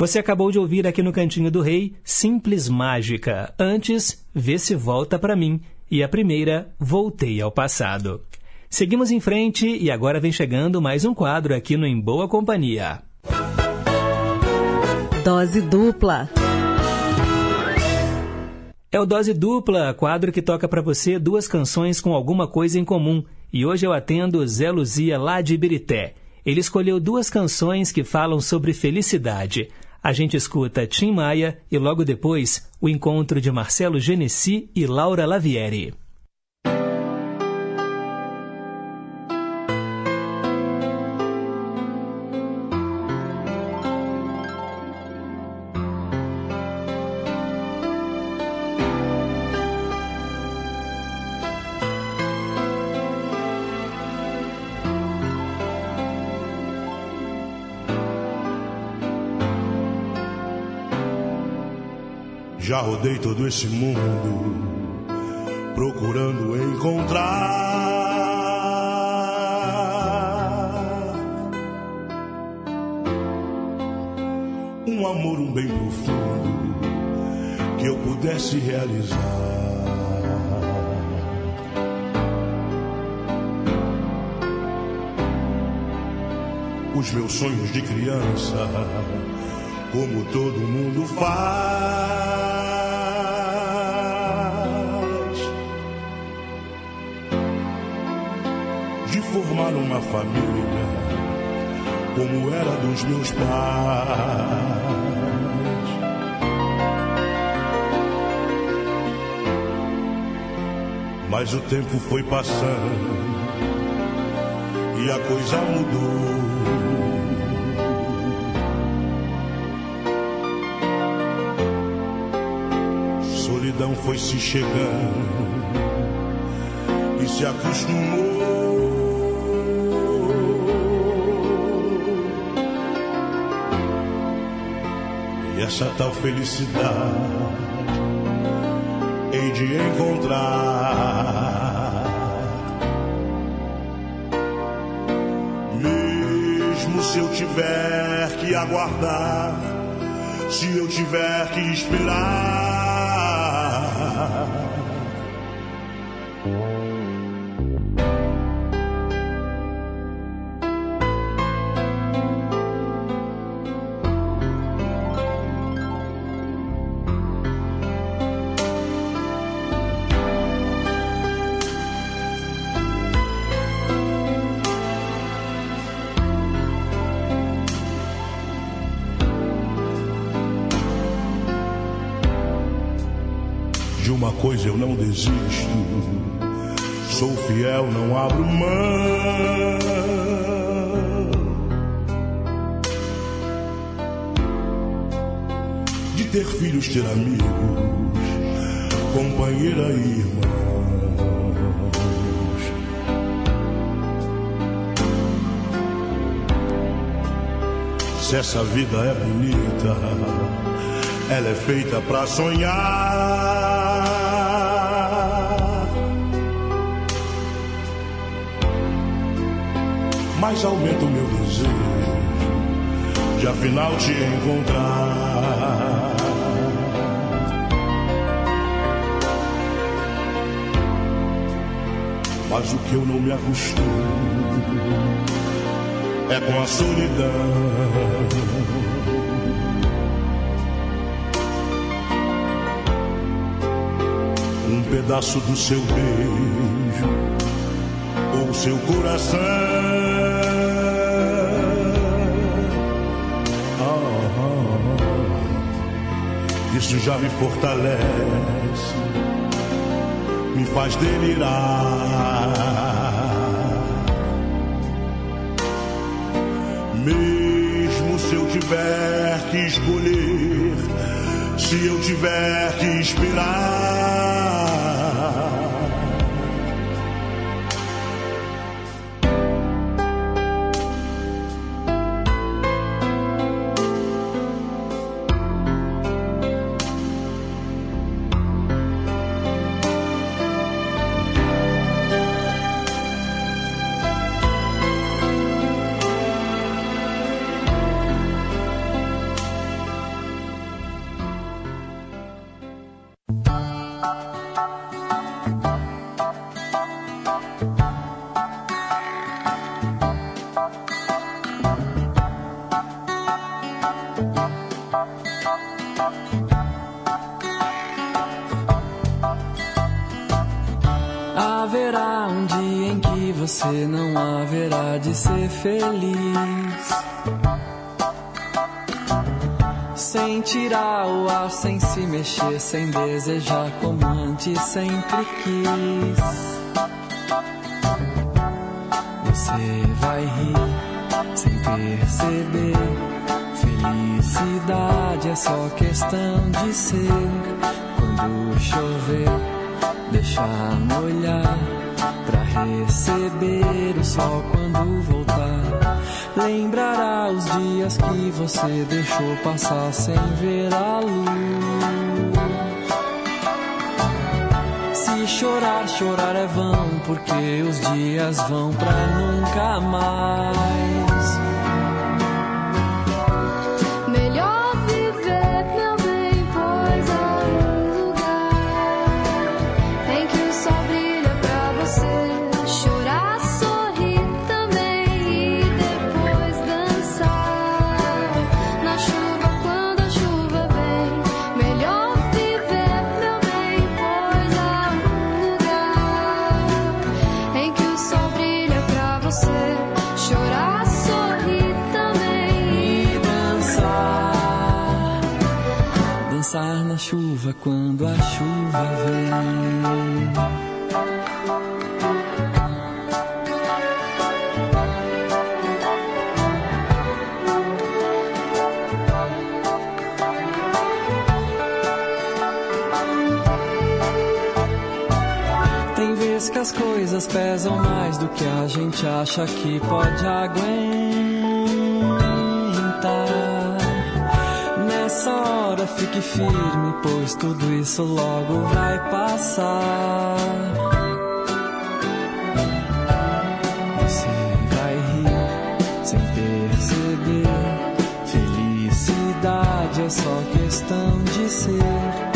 Você acabou de ouvir aqui no Cantinho do Rei Simples Mágica. Antes, Vê se volta para mim. E a primeira, Voltei ao Passado. Seguimos em frente e agora vem chegando mais um quadro aqui no Em Boa Companhia. Dose dupla. É o Dose Dupla, quadro que toca para você duas canções com alguma coisa em comum. E hoje eu atendo Zé Luzia lá de Ibirité. Ele escolheu duas canções que falam sobre felicidade. A gente escuta Tim Maia e logo depois o encontro de Marcelo Genesi e Laura Lavieri. Rodei todo esse mundo procurando encontrar um amor, um bem profundo que eu pudesse realizar. Os meus sonhos de criança, como todo mundo faz. Formar uma família como era dos meus pais. Mas o tempo foi passando e a coisa mudou. Solidão foi se chegando e se acostumou. Essa tal felicidade hei de encontrar. Mesmo se eu tiver que aguardar, se eu tiver que esperar. Filhos, ter amigos, companheira e irmãos. Se essa vida é bonita, ela é feita pra sonhar. Mas aumenta o meu desejo de afinal te encontrar. Mas o que eu não me acostumo é com a solidão. um pedaço do seu beijo ou seu coração. Ah, isso já me fortalece, me faz delirar. Mesmo se eu tiver que escolher, se eu tiver que esperar. Mexer, sem desejar como antes sempre quis. Você vai rir sem perceber. Felicidade é só questão de ser. Quando chover, deixar molhar pra receber o sol quando voltar. Lembrará os dias que você deixou passar sem ver a luz. Chorar, é vão, porque os dias vão pra nunca mais. Chuva quando a chuva vem. Que as coisas pesam mais do que a gente acha que pode aguentar hora fique firme, pois tudo isso logo vai passar. Você vai rir sem perceber. Felicidade é só questão de ser.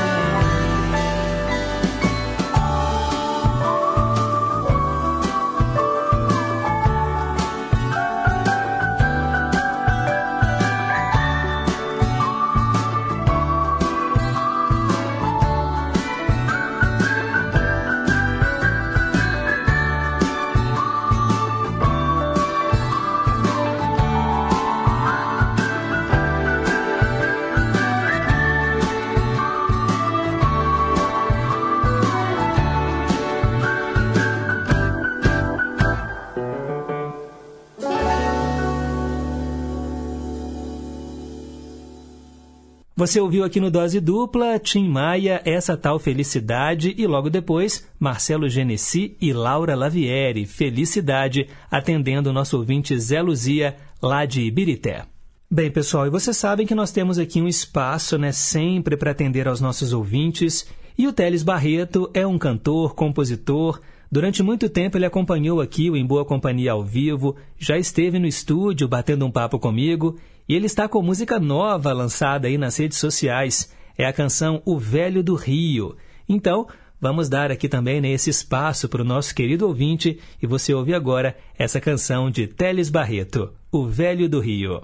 Você ouviu aqui no Dose Dupla Tim Maia, Essa Tal Felicidade e logo depois Marcelo Genesi e Laura Lavieri, Felicidade, atendendo o nosso ouvinte Zé Luzia, lá de Ibirité. Bem, pessoal, e vocês sabem que nós temos aqui um espaço, né, sempre para atender aos nossos ouvintes. E o Teles Barreto é um cantor, compositor. Durante muito tempo ele acompanhou aqui o Em Boa Companhia ao vivo, já esteve no estúdio batendo um papo comigo e ele está com música nova lançada aí nas redes sociais. É a canção O Velho do Rio. Então, vamos dar aqui também né, esse espaço para o nosso querido ouvinte e você ouve agora essa canção de Teles Barreto, O Velho do Rio.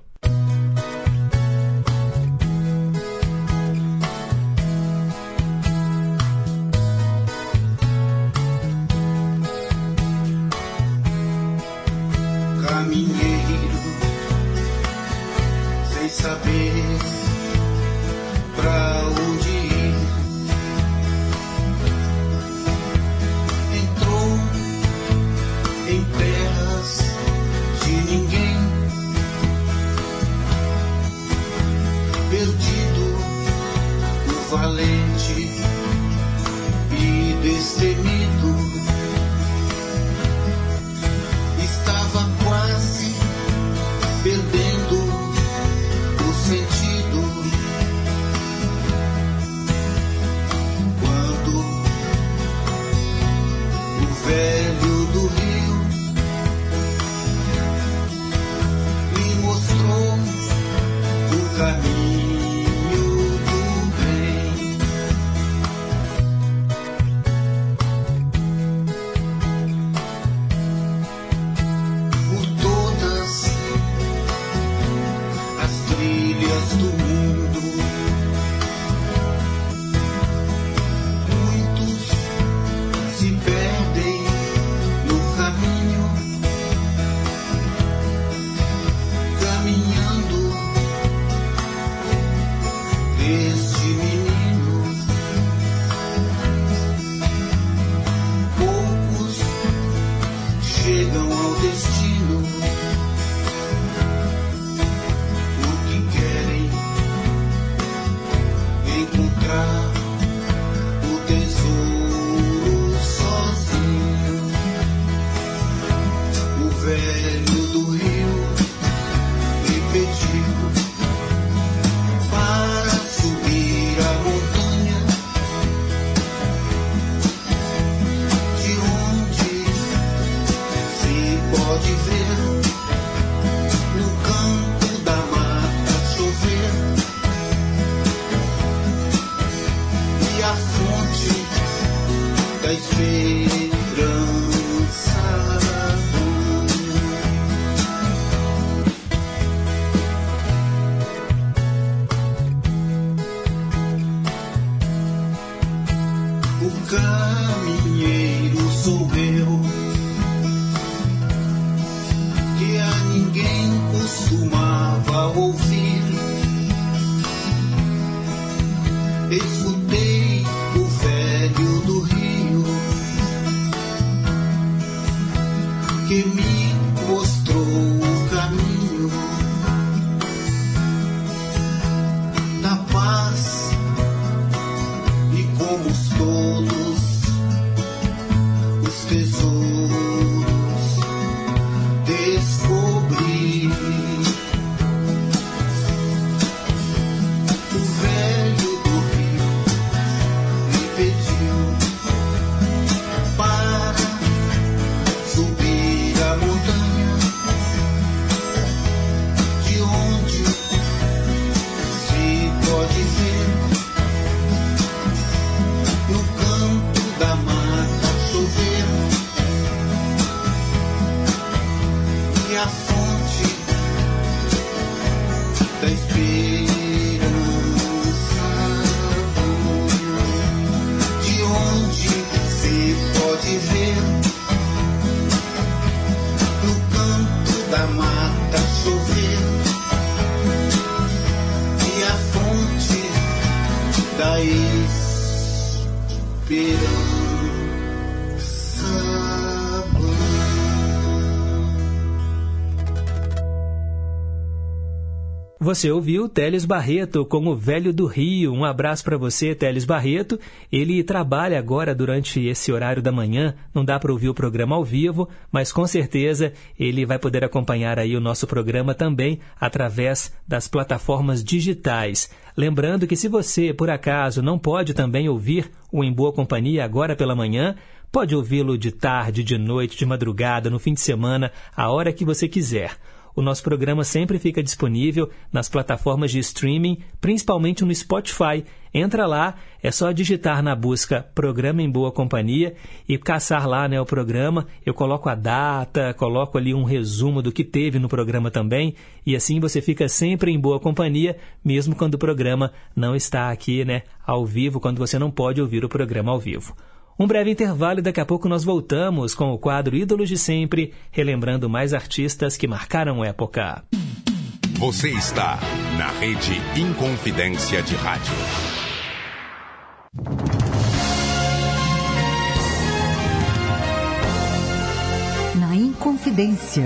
Você ouviu Teles Barreto com o Velho do Rio. Um abraço para você, Teles Barreto. Ele trabalha agora durante esse horário da manhã. Não dá para ouvir o programa ao vivo, mas com certeza ele vai poder acompanhar aí o nosso programa também através das plataformas digitais. Lembrando que se você, por acaso, não pode também ouvir o Em Boa Companhia agora pela manhã, pode ouvi-lo de tarde, de noite, de madrugada, no fim de semana, a hora que você quiser. O nosso programa sempre fica disponível nas plataformas de streaming, principalmente no Spotify. Entra lá, é só digitar na busca Programa em Boa Companhia e caçar lá né, o programa. Eu coloco a data, coloco ali um resumo do que teve no programa também, e assim você fica sempre em boa companhia, mesmo quando o programa não está aqui né, ao vivo, quando você não pode ouvir o programa ao vivo. Um breve intervalo e daqui a pouco nós voltamos com o quadro Ídolos de Sempre, relembrando mais artistas que marcaram época. Você está na rede Inconfidência de Rádio. Na Inconfidência.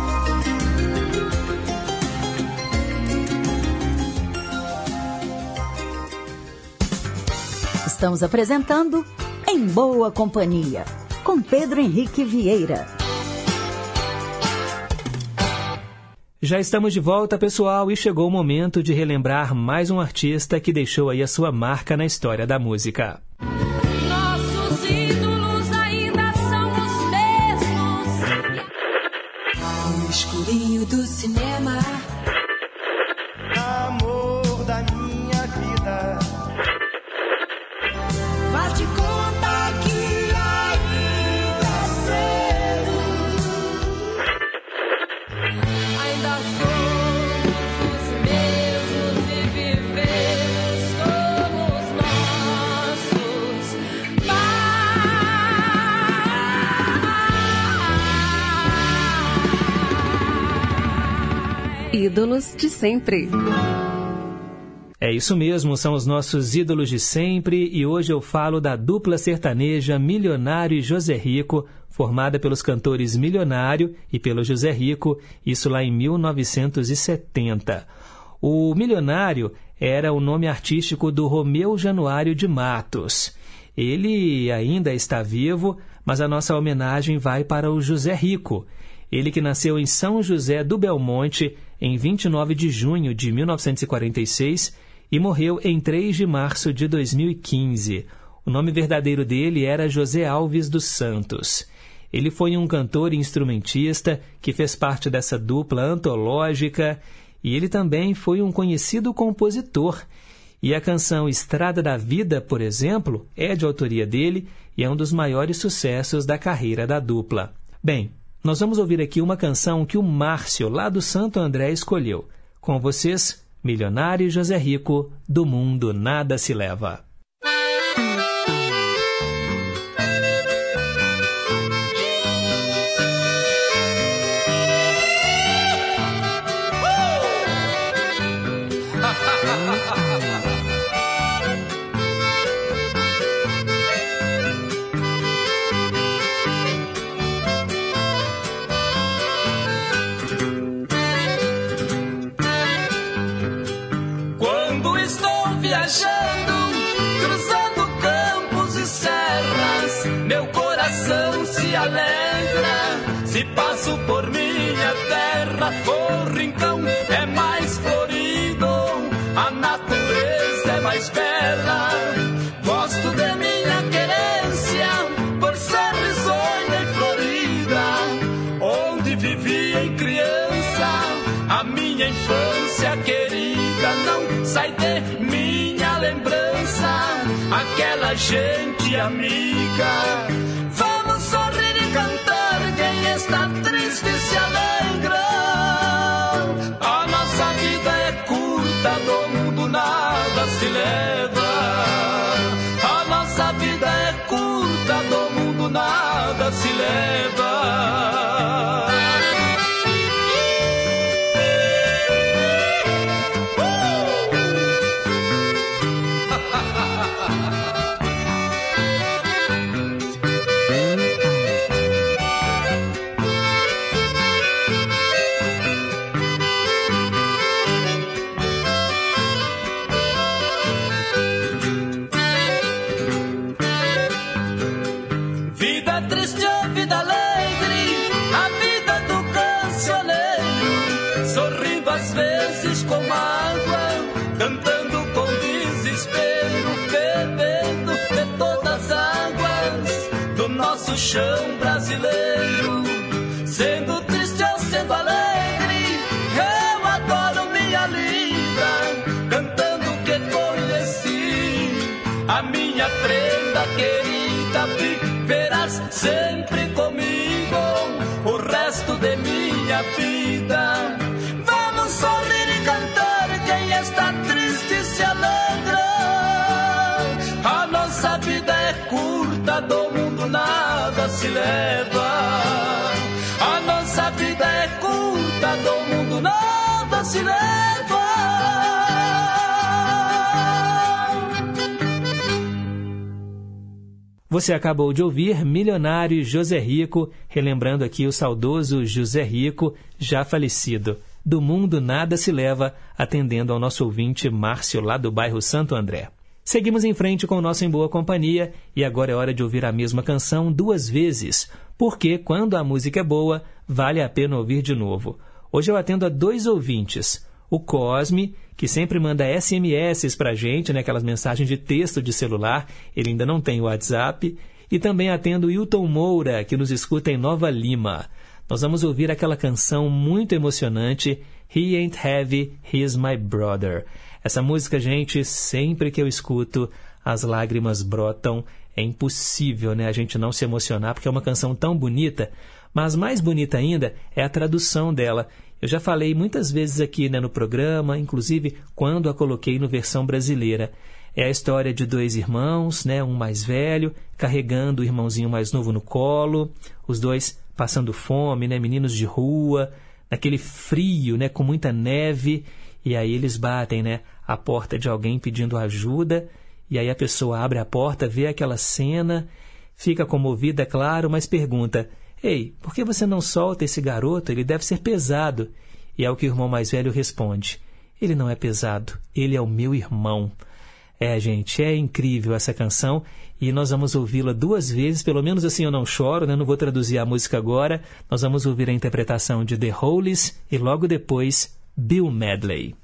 Estamos apresentando Em Boa Companhia, com Pedro Henrique Vieira. Já estamos de volta, pessoal, e chegou o momento de relembrar mais um artista que deixou aí a sua marca na história da música. Nossos ídolos ainda são os mesmos. No escurinho do cinema. Ídolos de sempre. É isso mesmo, são os nossos ídolos de sempre e hoje eu falo da dupla sertaneja Milionário e José Rico, formada pelos cantores Milionário e pelo José Rico, isso lá em 1970. O Milionário era o nome artístico do Romeu Januário de Matos. Ele ainda está vivo, mas a nossa homenagem vai para o José Rico. Ele que nasceu em São José do Belmonte em 29 de junho de 1946 e morreu em 3 de março de 2015. O nome verdadeiro dele era José Alves dos Santos. Ele foi um cantor e instrumentista que fez parte dessa dupla antológica e ele também foi um conhecido compositor. E a canção Estrada da Vida, por exemplo, é de autoria dele e é um dos maiores sucessos da carreira da dupla. Bem, nós vamos ouvir aqui uma canção que o Márcio, lá do Santo André, escolheu. Com vocês, Milionário José Rico, do Mundo Nada Se Leva. Sai de minha lembrança, aquela gente amiga. Vamos sorrir e cantar, quem está triste nosso chão brasileiro. Sendo triste ou sendo alegre, eu adoro minha linda cantando o que conheci. A minha prenda querida viverás sempre comigo, o resto de minha vida. Vamos sorrir e cantar quem está triste. Se leva. A nossa vida é curta, do mundo nada se leva. Você acabou de ouvir Milionário José Rico, relembrando aqui o saudoso José Rico, já falecido. Do mundo nada se leva, atendendo ao nosso ouvinte Márcio, lá do bairro Santo André. Seguimos em frente com o nosso Em Boa Companhia e agora é hora de ouvir a mesma canção duas vezes, porque quando a música é boa, vale a pena ouvir de novo. Hoje eu atendo a dois ouvintes o Cosme, que sempre manda SMS para a gente, né, aquelas mensagens de texto de celular, ele ainda não tem o WhatsApp, e também atendo o Hilton Moura, que nos escuta em Nova Lima. Nós vamos ouvir aquela canção muito emocionante, He Ain't Heavy, He's My Brother. Essa música, gente, sempre que eu escuto, as lágrimas brotam. É impossível, né, a gente não se emocionar, porque é uma canção tão bonita, mas mais bonita ainda é a tradução dela. Eu já falei muitas vezes aqui né, no programa, inclusive quando a coloquei no versão brasileira. É a história de dois irmãos, né, um mais velho, carregando o irmãozinho mais novo no colo, os dois passando fome, né, meninos de rua, naquele frio, né, com muita neve, e aí eles batem né, a porta de alguém pedindo ajuda, e aí a pessoa abre a porta, vê aquela cena, fica comovida, é claro, mas pergunta: Ei, por que você não solta esse garoto? Ele deve ser pesado. E é o que o irmão mais velho responde: Ele não é pesado, ele é o meu irmão. É, gente, é incrível essa canção e nós vamos ouvi-la duas vezes, pelo menos assim eu não choro, né? não vou traduzir a música agora. Nós vamos ouvir a interpretação de The Hollies e logo depois Bill Medley.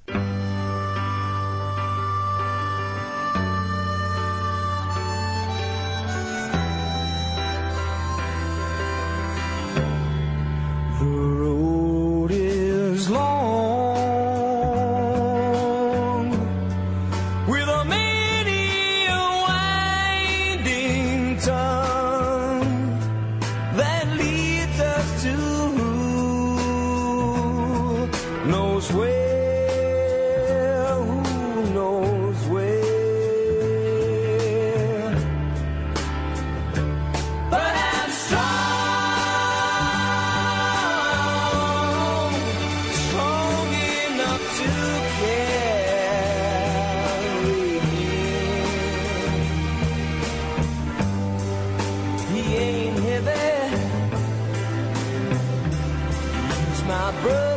bird.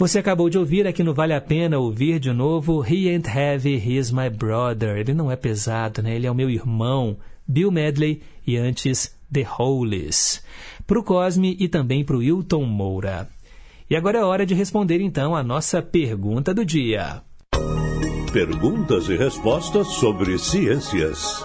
Você acabou de ouvir aqui no Vale a Pena ouvir de novo He Ain't Heavy, He's My Brother. Ele não é pesado, né? Ele é o meu irmão. Bill Medley e antes The Hollies. Para o Cosme e também para o Wilton Moura. E agora é hora de responder então a nossa pergunta do dia. Perguntas e respostas sobre ciências.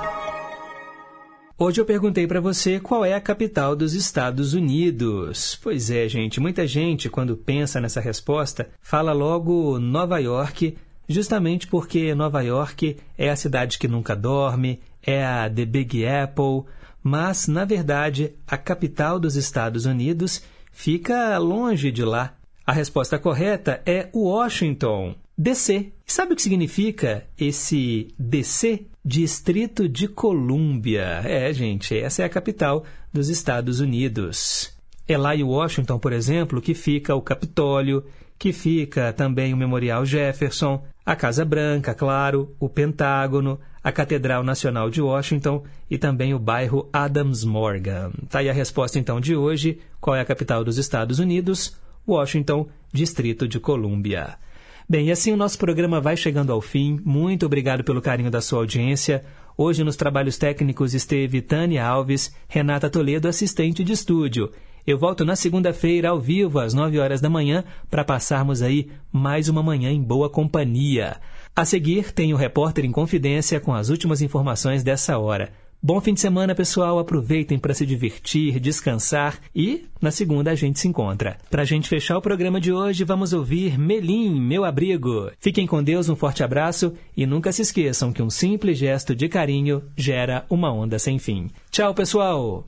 Hoje eu perguntei para você qual é a capital dos Estados Unidos. Pois é, gente, muita gente, quando pensa nessa resposta, fala logo Nova York, justamente porque Nova York é a cidade que nunca dorme, é a The Big Apple, mas, na verdade, a capital dos Estados Unidos fica longe de lá. A resposta correta é Washington, DC. E sabe o que significa esse DC? Distrito de Colômbia. É, gente, essa é a capital dos Estados Unidos. É lá em Washington, por exemplo, que fica o Capitólio, que fica também o Memorial Jefferson, a Casa Branca, claro, o Pentágono, a Catedral Nacional de Washington e também o bairro Adams Morgan. Tá aí a resposta então de hoje. Qual é a capital dos Estados Unidos? Washington, Distrito de Colômbia. Bem, e assim o nosso programa vai chegando ao fim. Muito obrigado pelo carinho da sua audiência. Hoje nos trabalhos técnicos esteve Tânia Alves, Renata Toledo, assistente de estúdio. Eu volto na segunda-feira ao vivo às 9 horas da manhã para passarmos aí mais uma manhã em boa companhia. A seguir tem o repórter em confidência com as últimas informações dessa hora. Bom fim de semana, pessoal. Aproveitem para se divertir, descansar e na segunda a gente se encontra. Para a gente fechar o programa de hoje, vamos ouvir Melim, Meu Abrigo. Fiquem com Deus, um forte abraço e nunca se esqueçam que um simples gesto de carinho gera uma onda sem fim. Tchau, pessoal!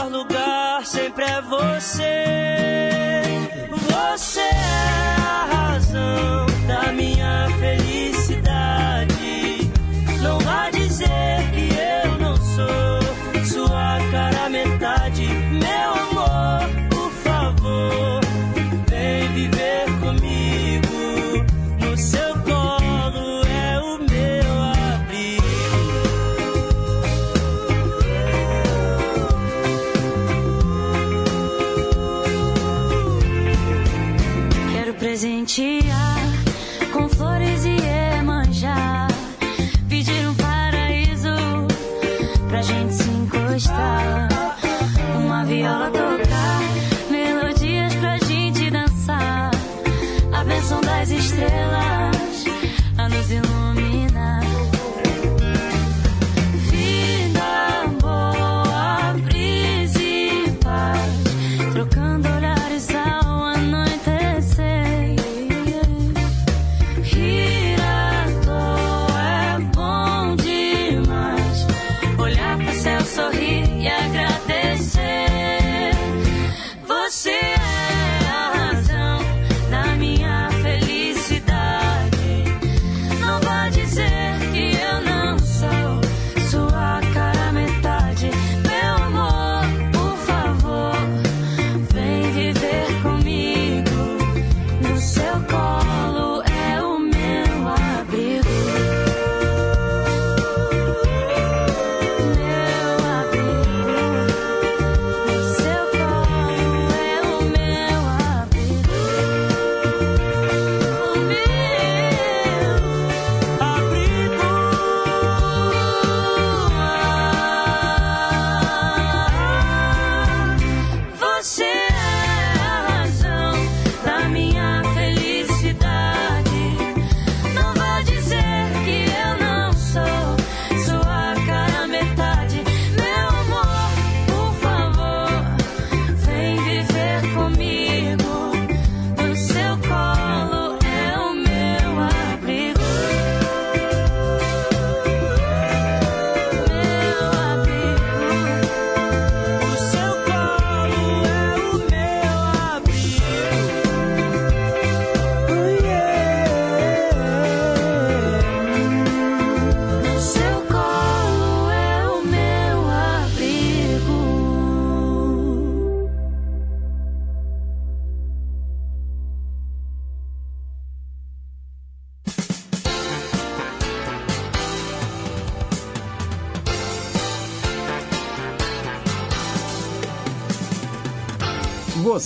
Melhor lugar sempre é você. Você é a razão da minha felicidade.